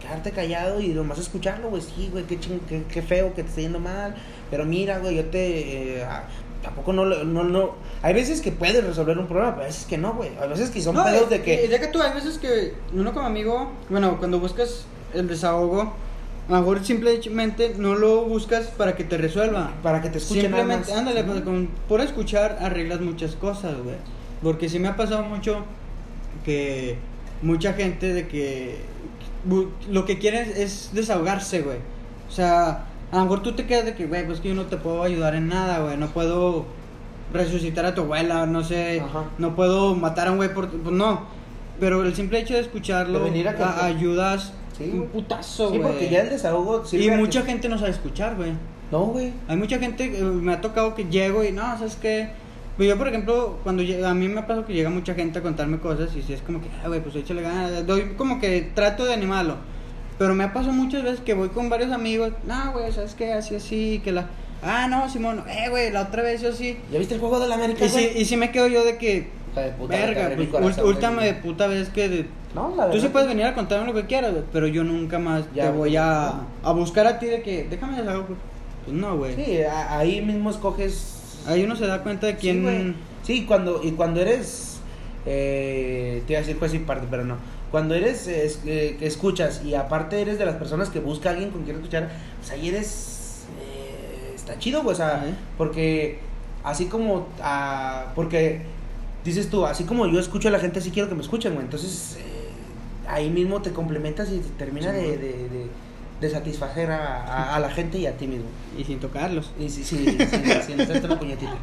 B: quedarte callado y nomás escucharlo, güey, sí, güey, qué, ching- qué, qué feo que te esté yendo mal, pero mira, güey, yo te, eh, ah, tampoco no, no, no, hay veces que puedes resolver un problema, pero hay veces que no, güey, hay veces que son
A: No,
B: pedos de que,
A: que tú, hay veces que uno como amigo, bueno, cuando buscas el desahogo, a lo mejor simplemente no lo buscas para que te resuelva.
B: para que te escuchen nada
A: Simplemente,
B: más.
A: ándale, pues, con, por escuchar arreglas muchas cosas, güey. Porque sí me ha pasado mucho que mucha gente de que lo que quieren es desahogarse, güey. O sea, a lo mejor tú te quedas de que, güey, pues que yo no te puedo ayudar en nada, güey. No puedo resucitar a tu abuela, no sé.
B: Ajá.
A: No puedo matar a un güey por... Pues no. Pero el simple hecho de escucharlo
B: De venir a
A: ayudas
B: Sí,
A: un
B: güey.
A: putazo,
B: Sí,
A: güey.
B: porque ya el desahogo
A: Y
B: a que-
A: mucha gente no sabe escuchar, güey.
B: No, güey.
A: Hay mucha gente, eh, me ha tocado que llego y no, ¿sabes qué? Pues yo, por ejemplo, cuando a mí me ha pasado que llega mucha gente a contarme cosas y si es como que, ah, güey, pues échale ganas, doy como que trato de animarlo. Pero me ha pasado muchas veces que voy con varios amigos, no, güey, ¿sabes qué? Así, así, que la... Ah, no, Simón, eh, güey, la otra vez yo sí.
B: ¿Ya viste el juego de la América,
A: Y si, y si me quedo yo de que,
B: de puta,
A: verga,
B: mi
A: pues,
B: corazón,
A: última de puta vez que... de-
B: No, la
A: Tú sí
B: verdad
A: puedes
B: que-
A: venir a contarme lo que quieras, güey, pero yo nunca más
B: Ya,
A: te voy a, a buscar a ti de que, déjame desahogo. Pues no, güey.
B: Sí, a- ahí mismo escoges.
A: Ahí uno se da cuenta de
B: Sí,
A: quién...
B: güey. Sí, cuando, y cuando eres. Eh, te iba a decir pues y parte, pero no. Cuando eres, es- eh, que escuchas y aparte eres de las personas que busca a alguien con quien escuchar, pues ahí eres. eh, está chido, güey, o sea, porque así como. ah, porque dices tú, así como yo escucho a la gente, así quiero que me escuchen, güey. Entonces, eh, ahí mismo te complementas y te termina
A: Sí,
B: de, de, de- de satisfacer a, a- a la gente y a ti mismo.
A: Y sin tocarlos.
B: Y sí, sí, sí, sí, sin hacerte una puñetita.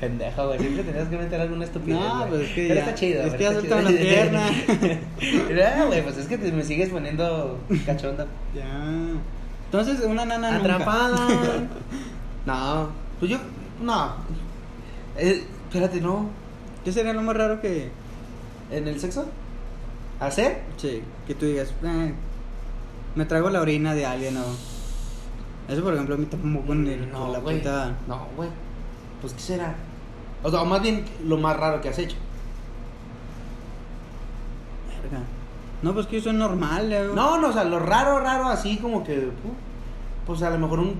B: Pendejo, güey. Siempre tenías que meter alguna estupidez.
A: No, pues es que
B: Pero
A: ya-
B: está chido.
A: es que ya la pierna. [laughs]
B: No, güey, pues es que te- me sigues poniendo cachondo.
A: Ya. Entonces, una nana nunca.
B: Atrapada. [laughs] no, pues yo. No. Eh, espérate, no.
A: ¿Qué sería lo más raro que...
B: ¿En el sexo? ¿Hacer?
A: Sí, que tú digas, "Eh, me traigo la orina de alguien o... Eso, por ejemplo, a mí tampoco el,
B: No,
A: la
B: güey.
A: puta...
B: No, güey. Pues, ¿qué será? O sea, o más bien lo más raro que has hecho.
A: Verga. No, pues que eso es normal. güey.
B: No, no, o sea, lo raro, raro, así como que. Pues a lo mejor un.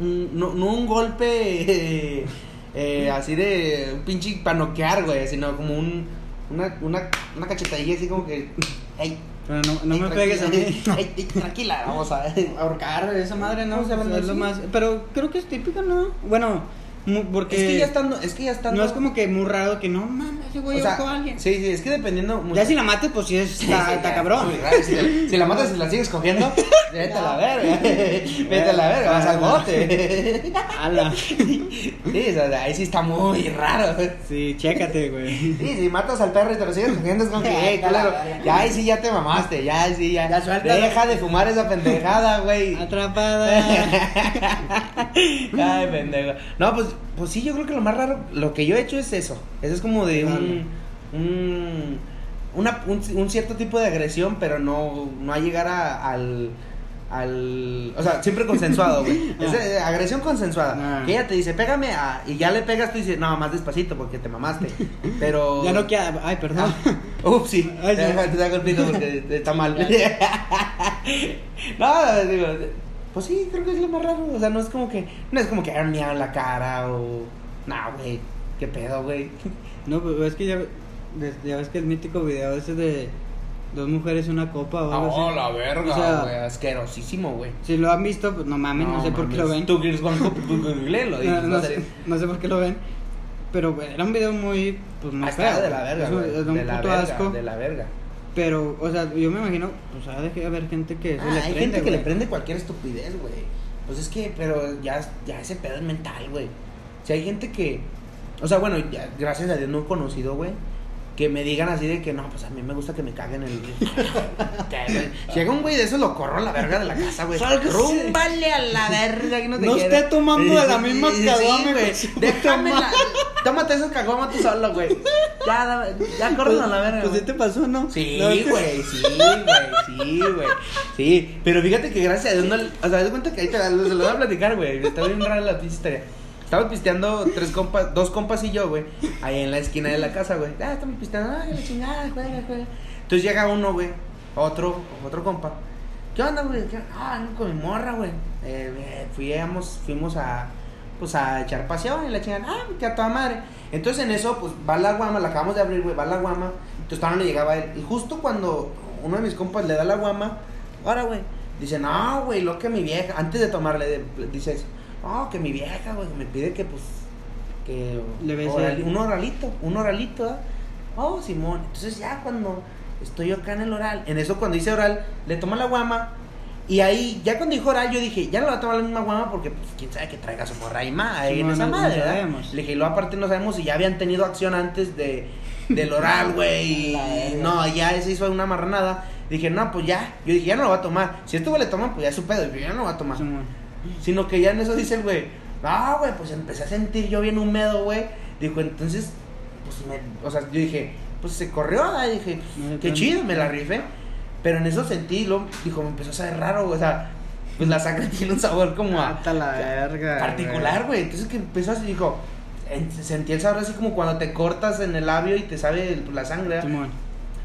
B: un- no, no un golpe [laughs] eh, eh, así de. Un pinche para noquear, güey, sino como un. Una, una, una cachetadilla así como que. Ey,
A: Pero no, no me pegues a mí.
B: tranquila, ey, ey, tranquila, vamos a. [laughs]
A: Ahorcar esa madre, ¿no?
B: Vamos a
A: Pues,
B: verlo
A: es lo más... Pero creo que es típico, ¿no? Bueno, porque...
B: Es que ya estando. Es que ya estando.
A: No es como que muy raro que no, mames, ese güey
B: o sea,
A: ahorcó a alguien.
B: Sí, sí, es que dependiendo.
A: Ya si la mates, pues sí, es, está,
B: sí,
A: está
B: ya,
A: cabrón.
B: muy raro. Si, si la matas y la sigues cogiendo, [laughs] vete a la verga. [laughs] Vete a la verga, vas al bote.
A: Ala. [laughs]
B: Sí, o sea, ahí sí está muy raro.
A: Sí, chécate, güey.
B: Sí, si matas al perro y te lo sigues cogiendo es como que, hey, culero, ya ahí sí ya te mamaste, ya ahí sí ya.
A: Ya suéltalo.
B: Deja de fumar esa pendejada, güey.
A: Atrapada.
B: Ay, pendejo. No, pues, pues sí, yo creo que lo más raro, lo que yo he hecho es eso. Eso es como de un, un, una- un, un cierto tipo de agresión, pero no, no a llegar a- al, al, o sea, siempre consensuado, güey. [laughs] Es eh, agresión consensuada.
A: Ah.
B: Que ella te dice, pégame a, y ya le pegas, tú dices, no, más despacito porque te mamaste. [laughs] Pero.
A: Ya no queda. Ay, perdón.
B: Ups, sí.
A: Ay, sí.
B: Te saco el pito porque está mal. [laughs] no, digo, pues sí, creo que es lo más raro. O sea, no es como que, no es como que hagan miedo en la cara o. No, güey. ¿Qué pedo, güey? [laughs]
A: No, pues es que ya, ya ves que el mítico video ese de dos mujeres una copa o algo así.
B: la verga,
A: O sea,
B: güey. Asquerosísimo, güey.
A: Si lo han visto, pues no mames, no, sé por qué lo ven.
B: Tú quieres [laughs] googlealo,
A: No,
B: dices,
A: no sé, no sé por qué lo ven. Pero güey, era un video muy, pues muy
B: Ah,
A: feo.
B: de la verga,
A: Es un-
B: güey.
A: Es de un
B: de la
A: puto
B: verga,
A: asco.
B: de la verga.
A: Pero, o sea, yo me imagino, pues ha de haber gente que
B: Ah,
A: le
B: hay
A: prende,
B: gente que le prende cualquier estupidez, güey. Pues es que, pero ya, ya ese pedo es mental, güey. Si hay gente que, o sea, bueno, ya, gracias a Dios no he conocido, güey, que me digan así de que no, pues a mí me gusta que me caguen el. [laughs] Llega un güey de eso, lo corro a la verga de la casa, güey. Rúmbale a la verga que no te
A: No
B: quiero.
A: esté tomando de la misma
B: Sí,
A: caguama,
B: güey. Déjame la. Tómate esa caguama tú solo, güey. Ya, ya córrelo a la verga.
A: Pues sí te pasó, ¿no?
B: Sí,
A: No, es que-
B: güey, sí, güey, sí, güey. Sí, pero fíjate que gracias a Dios no. O sea, das cuenta que ahí te lo voy a platicar, güey. Está bien rara la historia. Estaba pisteando tres compas, dos compas y yo, güey, ahí en la esquina de la casa, güey. Ah, estamos pisteando, ay, la chingada, juega, juega. Entonces llega uno, güey, otro, otro compa. ¿Qué onda, güey? ¿Qué- Ah, ando con mi morra, güey. Eh, eh, fuimos, a, pues a echar pasión y la chingada. Ah, que a toda madre. Entonces en eso, pues va la guama, la acabamos de abrir, güey, va la guama. Entonces todavía no le llegaba él. Y justo cuando uno de mis compas le da la guama, ahora, güey, dice, no, güey, lo que mi vieja, antes de tomarle, dice eso, no, que mi vieja, güey, me pide que, pues, que
A: Le bese
B: oral- un oralito, un oralito, ¿ah? Oh, Simón. Entonces ya cuando estoy yo acá en el oral, en eso cuando dice oral, le toma la guama. Y ahí, ya cuando dijo oral, yo dije, ya no le va a tomar la misma guama porque, pues, quién sabe que traiga su morra ahí más, ahí
A: Sí,
B: en
A: no,
B: esa
A: no- no
B: madre, ¿verdad?
A: sabemos.
B: Le dije, y luego aparte no sabemos si ya habían tenido acción antes de, del [laughs] oral, güey. y
A: La.
B: No, ya se hizo una marranada. Dije, no, pues ya. Yo dije, ya no lo va a tomar. Si esto güey le toma, pues ya es su pedo. Yo ya no lo va a tomar.
A: Simón.
B: Sino que ya en eso dice el güey, no, güey, pues empecé a sentir yo bien húmedo, güey. Dijo, entonces, pues me, o sea, yo dije, pues se corrió. Y dije,
A: No,
B: qué chido, me la rifé. Pero en eso sentí, lo, dijo, me empezó a saber raro, güey, o sea, pues la sangre [laughs] tiene un sabor como a,
A: Hasta la verga.
B: particular, güey. Entonces que empezó así, dijo, en- sentí el sabor así como cuando te cortas en el labio y te sabe el- la sangre.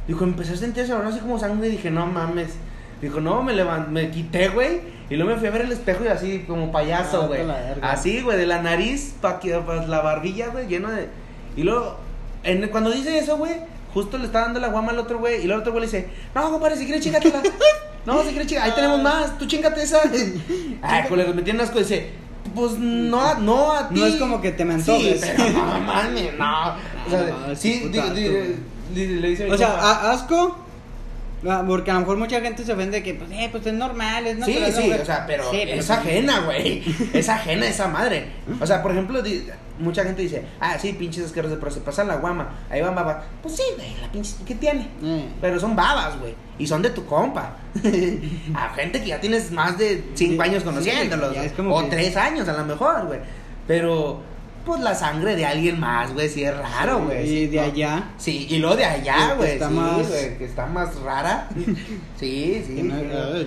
B: Dijo, empecé a sentir ese sabor así como sangre y dije, no mames. Dijo, no, me levanté, me quité, güey. Y luego me fui a ver el espejo y así como payaso,
A: Ah,
B: güey. así, güey, de la nariz pa' que pa' la barbilla, güey, lleno de. Y luego, en- cuando dice eso, güey, justo le está dando la guama al otro güey. Y el otro güey le dice, no, compadre, si quieres chingatela. no, si quieres chingatela. Ahí tenemos más, tú chingate esa. [laughs] Ay, colega, me tiene asco. Dice, pues no, a- no a ti.
A: No es como que te me
B: Sí, pero no, mames, no. O sea,
A: No,
B: sí,
A: puta
B: di-
A: asco,
B: di-
A: güey.
B: di- le dice
A: O sea, a- asco, Ah, Porque a lo mejor mucha gente se ofende que, pues, eh, pues es normal, es
B: Sí,
A: natural.
B: sí,
A: güey.
B: o sea, pero
A: Sí,
B: es ajena, güey. Es ajena esa madre. O sea, por ejemplo, mucha gente dice, ah, sí, pinches asquerosos, pero se pasan la guama. Ahí van babas. Pues sí, güey, la pinche, ¿qué tiene?
A: Eh.
B: Pero son babas, güey. Y son de tu compa. [laughs] a gente que ya tienes más de cinco
A: Sí,
B: años conociéndolos.
A: sí,
B: o
A: que-
B: tres años a lo mejor, güey. Pero, pues la sangre de alguien más, güey, sí es raro, güey.
A: Y
B: sí,
A: de
B: ¿no?
A: allá.
B: Sí, y luego de allá, güey.
A: está
B: Sí,
A: más-
B: güey, que está más rara. [laughs] Sí, sí.
A: No-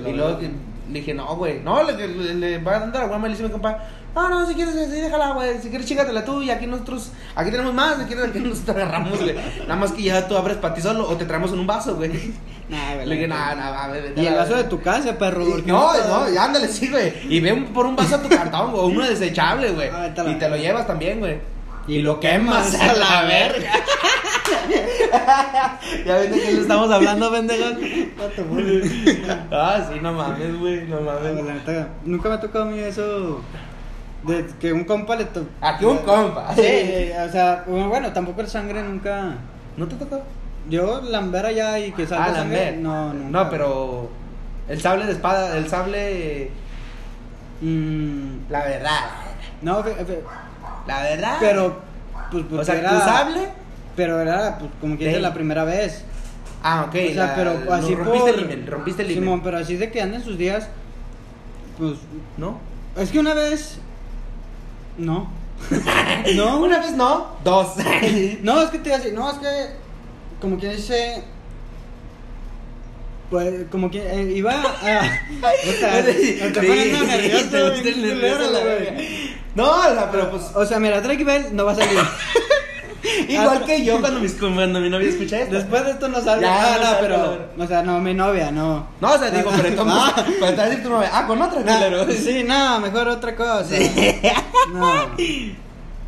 B: y luego que- le dije, no, güey. No, le, le, le va a dar a guama y le dice mi compa. No, no, si quieres, sí, déjala, güey. Si quieres, chígatela tú. Y aquí nosotros, aquí tenemos más. Si quieres, aquí nosotros agarramos, güey. Nada más que ya tú abres para ti solo o te traemos en un vaso, güey.
A: Nah,
B: Le dije.
A: Y el vaso de tu casa, perro.
B: Y-
A: ¿por qué
B: No, no, ándale, sí, güey. [laughs] Y ve un- por un vaso a tu cartón, o uno desechable, güey.
A: Ah,
B: Y te lo llevas también, güey.
A: Y lo quemas a la [laughs] verga.
B: ya ves de qué le estamos hablando, pendejos. [laughs] Ah, sí, no mames, güey, no
A: Ah,
B: mames.
A: la neta, Nunca me ha tocado a mí eso. De que un compa le to...
B: ¿A que un compa?
A: Sí, o sea, bueno, tampoco el sangre nunca.
B: ¿No te tocó?
A: Yo, lambera ya y que salga
B: Ah,
A: sangre. No, nunca.
B: No, pero. El sable de espada, el sable.
A: Mm,
B: La verdad.
A: no, fe- fe-
B: La verdad.
A: pero. Pues,
B: O
A: porque
B: sea,
A: era.
B: tu sable.
A: Pero era, pues, como que
B: De-
A: dice la primera vez.
B: Ah, ok.
A: o sea,
B: la-
A: pero así
B: rompiste
A: por.
B: el himen, rompiste el himen.
A: Simón, pero así de que anden sus días. Pues.
B: ¿No?
A: Es que una vez. No. [laughs] no,
B: Una vez no, dos. [laughs]
A: No, es que te iba a decir, no, es que. Como quien dice. Pues, como que eh, iba a. [laughs] Nervioso,
B: nervioso, la verga. No, o sea, pero pues.
A: O sea, mira, Drake Bell no va a salir. [laughs]
B: Igual que yo cuando, [laughs] mis, cuando mi novia escucha esto.
A: Después de esto no sale.
B: Ya,
A: Ah,
B: no
A: no, pero. O sea, no, mi novia, no.
B: No, o sea, digo, pero entonces.
A: Ah.
B: Cuando te vas a decir tu novia, ah, con otra, culero.
A: No, sí, no, mejor otra cosa. No.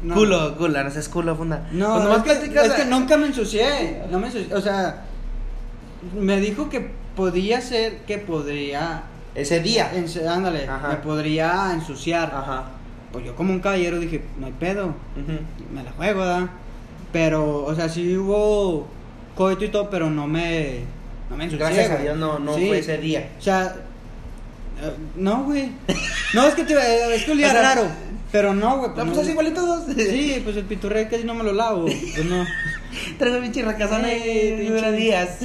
A: No.
B: Culo, culo, no seas culo, funda.
A: No,
B: Cuando más
A: es, que, es que nunca me ensucié. No me ensucié. O sea, me dijo que podía ser que podría.
B: Ese día.
A: ándale,
B: Ajá.
A: me podría ensuciar.
B: Ajá.
A: Pues yo, como un caballero, dije, no hay pedo. Me la juego, ¿da? Pero, o sea, sí hubo coito y todo, pero no me. No me ensucié.
B: Gracias a. Dios no, no
A: Sí.
B: fue ese día.
A: O sea, eh, no, güey. No, es que te, eh, es que olía [laughs]
B: O sea,
A: raro. Pero no, güey.
B: No,
A: no.
B: pues así igual todos.
A: Sí, pues el piturrey casi no me lo lavo. Pues no. [laughs]
B: Traigo pinche racazón ahí,
A: Eh,
B: pinche días.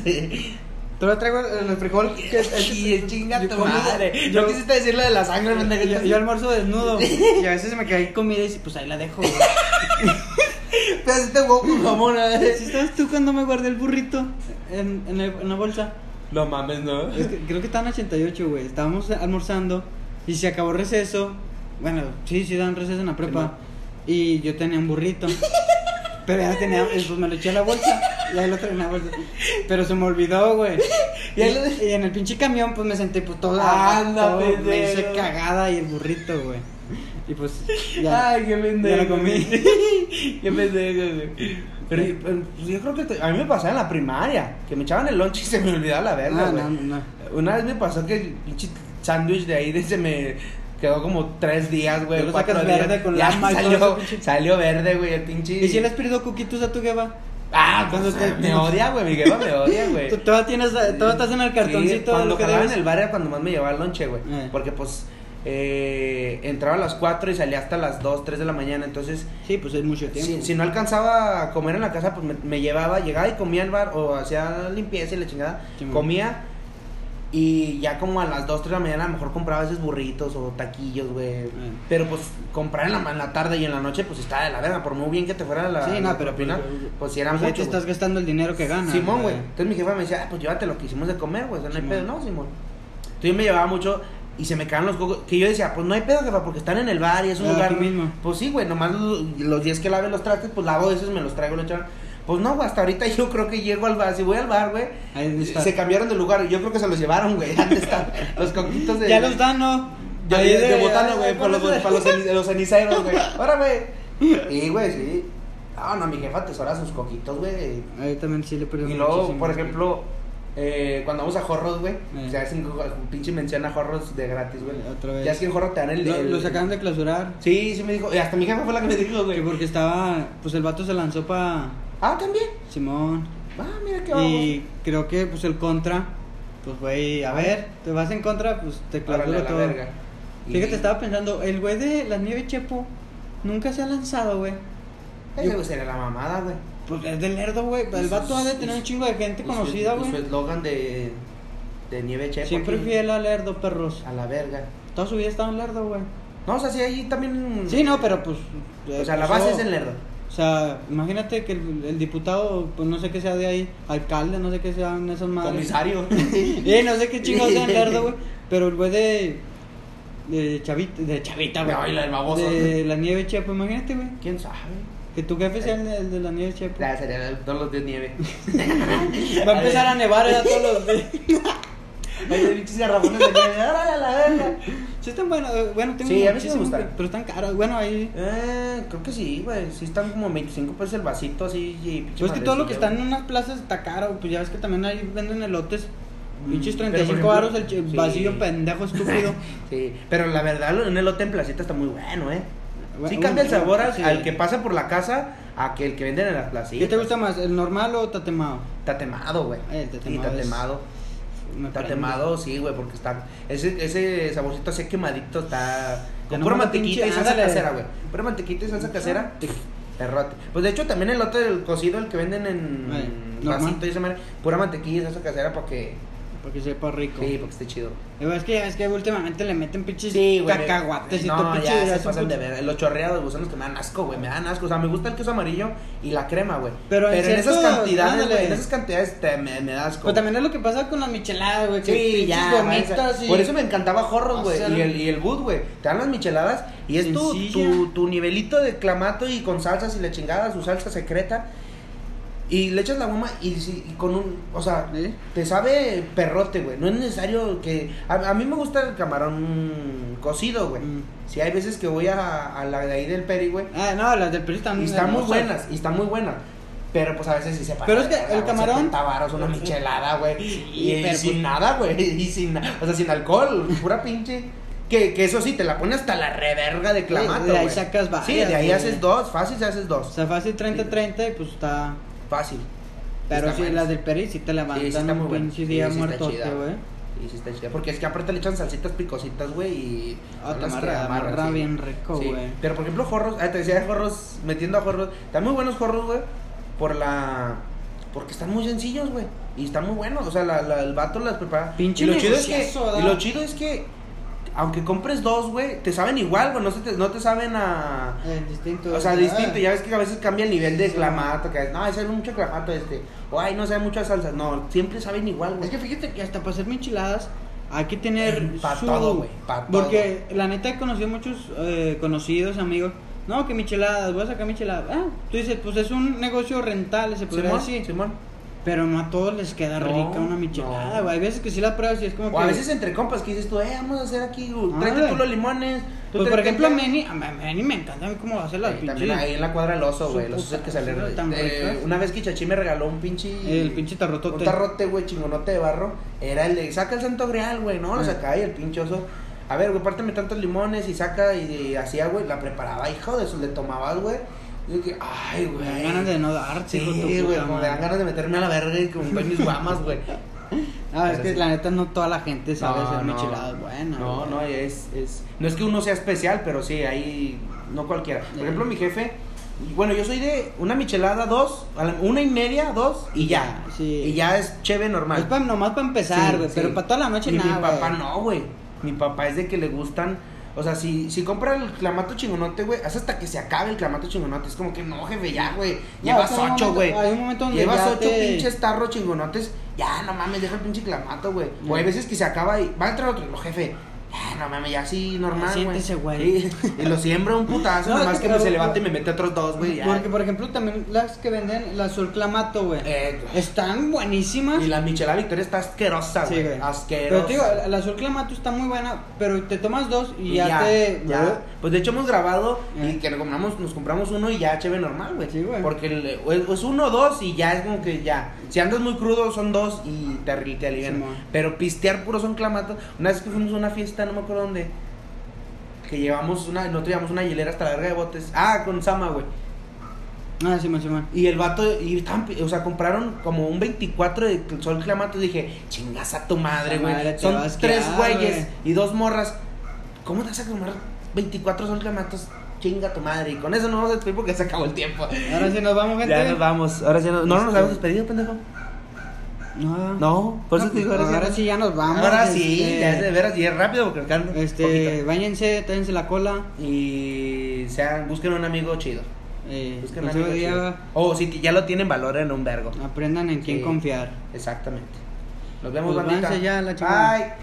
A: Todavía traigo el, el frijol que es
B: Y el chinga
A: yo
B: tu madre.
A: yo-
B: Yo quisiste decirle de la sangre, pendejo.
A: Yo, yo almuerzo desnudo [laughs] y a veces me cae comida y pues ahí la dejo. güey.
B: Te hiciste huevo con jamón,
A: ¿Sí estabas tú cuando me guardé el burrito en, en, el- en la bolsa?
B: No mames, no.
A: Es que creo que estaban 88, güey. Estábamos almorzando y se acabó receso. Bueno, sí, sí dan receso en la prepa. Y yo tenía un burrito. [laughs] Pero ya tenía, pues me lo eché a la bolsa. Y ahí lo traía en la bolsa. Pero se me olvidó, güey. [laughs] Y,
B: Y
A: en el pinche camión, pues me senté pues todo.
B: Anda,
A: todo,
B: pendejo.
A: Me hice cagada y el burrito, güey. Y pues ya.
B: Ay, qué pendejo.
A: ya lo comí. [laughs]
B: qué pendejo, güey. Pero, pero, pues, yo creo que te- a mí me pasaba en la primaria, que me echaban el lunch y se me olvidaba la verga,
A: Ah,
B: güey.
A: no, no, no.
B: Una vez me pasó que el pinche sándwich de ahí de- se me quedó como tres días, güey.
A: Lo sacas
B: días.
A: verde con todo
B: salió, salió verde, güey, el pinche.
A: ¿Y si le has pedido coquitos a tu jeva?
B: Ah,
A: Cuando
B: cuando
A: te-
B: me odia, güey, mi jefa me odia, güey. [laughs]
A: Tú todavía tienes, todavía estás en el
B: Sí,
A: cartoncito de
B: cuando
A: lo que
B: jalaba en el bar era cuando más me llevaba el lonche, güey.
A: Eh.
B: Porque pues eh, entraba a las 4 y salía hasta las 2, 3 de la mañana. Entonces,
A: Sí, pues es mucho tiempo.
B: si, si no alcanzaba a comer en la casa, pues me, me llevaba, llegaba y comía al bar o hacía limpieza y la chingada.
A: Sí,
B: comía y ya como a las 2, 3 de la mañana a lo mejor compraba esos burritos o taquillos, güey. Pero pues comprar en la, en la tarde y en la noche, pues está de la verga. Por muy bien que te fuera la,
A: Sí,
B: la
A: no, pero
B: propina,
A: pues,
B: pues si era
A: Pues
B: mucho.
A: te estás gastando el dinero que ganas.
B: Simón, güey. Entonces mi jefa me decía, ah, pues llévate lo que hicimos de comer, güey. O sea, no hay pedo, no, Simón. Entonces yo me llevaba mucho y se me caen los cocos. Que yo decía, pues no hay pedo, jefa, porque están en el bar y es un
A: Ah,
B: lugar.
A: mismo.
B: Pues sí, güey, nomás los, los días que lave los trastes, pues lavo esos, me los traigo, lo echan. Pues no, güey, hasta ahorita yo creo que llego al bar. Si voy al bar, güey, se cambiaron de lugar. Yo creo que se los llevaron, güey. [laughs] ¿Dónde están los coquitos de.
A: Ya los dan, ¿no?
B: Ya
A: Ahí
B: de, de botana, güey, para los, para los, ceni- los ceniceros, güey. Ahora, güey. Y, güey, sí. No, no, mi jefa tesora sus coquitos, güey.
A: Ahí también sí le perdí
B: Y luego, por ejemplo, eh, cuando vamos a Jorros, güey,
A: Eh.
B: se hacen pinche mención a Jorros de gratis, güey.
A: Otra vez.
B: Ya es que en Jorro te dan el. El-
A: los acaban de clausurar.
B: Sí, sí me dijo. Y hasta mi jefa fue la que me dijo, güey.
A: porque estaba. Pues el vato se lanzó para
B: Ah, también.
A: Simón.
B: Ah, mira qué vamos.
A: Y creo que pues el contra pues güey, a ver, te vas en contra, pues te clausuro
B: la
A: todo.
B: verga. Y-
A: Fíjate, estaba pensando, el güey de la nieve Chepo nunca se ha lanzado, güey.
B: Ese güey sería la mamada, güey.
A: Pues es del lerdo, güey. El vato ha de tener un chingo de gente conocida,
B: y Su
A: güey.
B: eslogan de, de nieve chepo.
A: Siempre fiel al lerdo, perros.
B: A la verga.
A: Toda su vida estaba en lerdo, güey.
B: No, o sea, sí, ahí también.
A: Sí, no, pero pues.
B: O sea, la base es el lerdo.
A: O sea, imagínate que el, el diputado, pues no sé qué sea de ahí, alcalde, no sé qué sean esas madres.
B: Comisario. [laughs]
A: Eh, no sé qué chingados sea el lerdo, güey. Pero el güey de. De Chavita, de Chavita, güey. De la nieve Chepo, imagínate, güey.
B: ¿Quién sabe?
A: Que tu jefe sea el, el de la nieve Chepo.
B: Ya, sería todos los días nieve. [laughs]
A: Va a empezar a nevar ya todos los días.
B: Hay de [laughs] pinches garrafones de nieve. ¡Órale a la verga!
A: Sí están buenos, eh, bueno, tengo
B: Sí, a mí sí me gustan.
A: Pero están caros, bueno, ahí...
B: Eh, creo que sí, güey. Sí están como 25 pesos el vasito así. Y
A: Pues que todo lo que está en unas plazas está caro, pues ya ves que también ahí venden elotes,
B: Mm,
A: pinches
B: pero,
A: 35
B: por
A: baros
B: ejemplo,
A: el vacío pendejo estúpido. [laughs]
B: Sí, pero la verdad, un elote en placita está muy bueno, ¿eh? Sí cambia el sabor al,
A: sí.
B: al que pasa por la casa a que el que venden en las placitas.
A: ¿Qué te gusta más, el normal o tatemado?
B: Tatemado, güey.
A: Eh, el
B: Sí,
A: tatemado es-
B: tatemado. Tatemado, sí, güey, porque está. Ese, ese saborcito así quemadito está. Con
A: no
B: pura mantequita
A: pinche-
B: y salsa
A: ándale.
B: casera, güey. Pura mantequita y salsa casera. Perrote. Pues de hecho, también el elote del cocido, el que venden en vasito y esa madre, pura mantequilla y salsa casera para que.
A: Para que sepa rico.
B: Sí, para que esté chido.
A: Güey, Es que, es que últimamente le meten pinches
B: Sí, güey.
A: cacahuates y
B: no,
A: todo
B: ya se pasan de ver. Los chorreados, los que me dan asco, güey. Me dan asco. O sea, me gusta el queso amarillo y la crema, güey.
A: Pero en
B: en, esas cantidades, güey. En esas cantidades te, me, me da asco.
A: Pero también es lo que pasa con las micheladas, güey.
B: Sí, ya.
A: gomitas
B: váyanse.
A: y...
B: Por eso me encantaba Jorros,
A: O
B: güey.
A: sea,
B: y, el, y el Good, güey. Te dan las micheladas y es tu, tu, tu nivelito de clamato y con salsas y la chingada, su salsa secreta. Y le echas la goma y, si- y con un. O sea,
A: ¿Sí?
B: te sabe perrote, güey. No es necesario que. A, a mí me gusta el camarón cocido, güey.
A: Mm.
B: Si hay veces que voy a, a la de ahí del Peri, güey.
A: Ah, no, las del Peri están
B: Y están muy buenas, y están muy buenas. Pero pues a veces sí se pasa.
A: Pero es que el camarón-
B: 70 varos, una michelada, güey. y, y sin
A: pues-
B: nada, güey. [laughs] Y sin, o sea, sin alcohol, pura pinche. Que, que eso sí, te la pone hasta la reverga de clamato,
A: de ahí sacas
B: Sí,
A: varias,
B: de ahí
A: güey.
B: haces dos, fácil se haces
A: O
B: dos.
A: sea, fácil 30-30 y pues está...
B: Fácil.
A: Pero
B: buena.
A: las del Peri sí te levantan
B: Sí, sí
A: un pinche día muertote, güey.
B: Y sí está chida. Porque es que aparte le echan salsitas picositas, güey. Y.
A: Ah, te amarra- bien rico,
B: Sí.
A: güey.
B: Pero por ejemplo, jorros. Ah, te decía jorros, metiendo a jorros. Están muy buenos jorros, güey. Por la. Porque están muy sencillos, güey. Y están muy buenos. O sea, la, la- el vato las prepara.
A: Pinche
B: y lo chido es que.
A: ¿da?
B: Y lo chido es que. Aunque compres dos, güey, te saben igual, güey. No, se te, no te saben a.
A: Eh, distinto.
B: O sea, distinto, ya ves que a veces cambia el nivel de clamato, que no, sabe mucho clamato este, o ay, no sabe muchas salsas, no, siempre saben igual, güey.
A: Es que fíjate que hasta para hacer enchiladas hay que tener
B: Pa'
A: su-
B: todo, güey.
A: Porque la neta he conocido muchos eh, conocidos, amigos. No, que micheladas, voy a sacar micheladas. Ah, tú dices, pues es un negocio rentable, se podría
B: Simón,
A: decir.
B: Simón.
A: Pero no a todos les queda
B: No,
A: rica una michelada, güey. Hay veces que sí la pruebas y es como
B: O
A: que.
B: a veces entre compas que dices tú, eh, vamos a hacer aquí, uh,
A: Ah,
B: tráete tú los limones. tú
A: Pues por ejemplo, a. Meni, a Meni me encanta a mí cómo hace las pinches.
B: también ahí en la cuadra del oso, güey, los osos que
A: tan
B: eh, una vez que Chachi me regaló un pinche.
A: El pinche tarrotote.
B: Un tarrote, güey, chingonote de barro. Era el de, saca el santo grial, güey, ¿no? Lo
A: Ah.
B: sacaba y el pinche oso. A ver, güey, párteme tantos limones y saca y, y hacía, güey, la preparaba, hijo de eso, le tomabas, güey. Yo que, ay,
A: Me
B: güey.
A: dan ganas de no darte,
B: Sí, güey,
A: puta
B: como me dan ganas de meterme a la verga y comprar mis guamas, güey.
A: Ah, es que
B: sí.
A: la neta no toda la gente sabe hacer
B: no.
A: micheladas buenas.
B: No,
A: güey.
B: no, es, es. No es que uno sea especial, pero sí, ahí. No cualquiera. Por ejemplo, mi jefe. Bueno, yo soy de una michelada, dos, una y media, dos, y ya.
A: Sí.
B: Y ya es chévere normal.
A: Es pa- nomás para empezar, güey.
B: sí.
A: Pero para toda la noche
B: y
A: nada.
B: mi papá
A: güey.
B: no, güey. Mi papá es de que le gustan. O sea, si, si compra el clamato chingonote, güey, hace hasta que se acabe el clamato chingonote. Es como que no, jefe, ya, güey. Llevas ocho, güey.
A: hay un momento donde
B: Llevas ocho
A: te-
B: pinches tarros chingonotes. Ya, no mames, deja el pinche clamato, güey. O hay veces que se acaba y va a entrar otro. No, jefe. No mames, ya sí, normal, güey.
A: siéntese, güey.
B: Sí, Y lo siembra un putazo, [laughs]
A: No,
B: nomás
A: es que
B: que, me se levante y me mete otros dos, güey. ya.
A: Porque, por ejemplo, también las que venden, la azul clamato, güey.
B: Eh,
A: Están buenísimas.
B: y la michelada Victoria está asquerosa,
A: Sí,
B: güey.
A: güey.
B: Asquerosa.
A: Pero te digo, la la azul clamato está muy buena, pero te tomas dos y, ya, te.
B: ya. Pues de hecho hemos grabado
A: Eh.
B: y que nos compramos, nos compramos uno y ya chévere normal, güey.
A: Sí, güey.
B: Porque el- o es, o es uno o dos y ya es como que ya. Si andas muy crudo son dos y te, te alivian. Pero pistear puro son clamato. Una vez que fuimos a una fiesta, no me acuerdo dónde. Que llevamos una, nosotros llevamos una hielera hasta la verga de botes. Ah, con Sama, güey.
A: Ah, sí, man, sí, man.
B: Y el vato, y estaban, o sea, compraron como un 24 de Sol Clamato. Y dije, chingas a tu madre, güey. Son tres güeyes
A: güey.
B: y dos morras. ¿Cómo te vas a comprar 24 Sol Clamatos? Chinga tu madre. Y con eso no vamos a despedir porque se acabó el tiempo.
A: Ahora sí nos vamos, gente.
B: Ya nos vamos. Ahora sí no, no nos
A: Este-
B: habíamos despedido, pendejo.
A: No.
B: No, por eso
A: No,
B: te digo,
A: pues,
B: ahora,
A: ahora sí ya nos vamos.
B: Ahora sí,
A: este,
B: ya es de veras, y es rápido porque alcanza
A: Este, váyanse, tráiganse la cola.
B: Y sean, busquen un amigo chido.
A: Eh,
B: Busquen
A: no
B: un amigo
A: día,
B: chido. O si que ya lo tienen, valoren un vergo.
A: aprendan en quién confiar.
B: Exactamente. Nos vemos,
A: Pues
B: bandita.
A: ya, la.
B: Bye.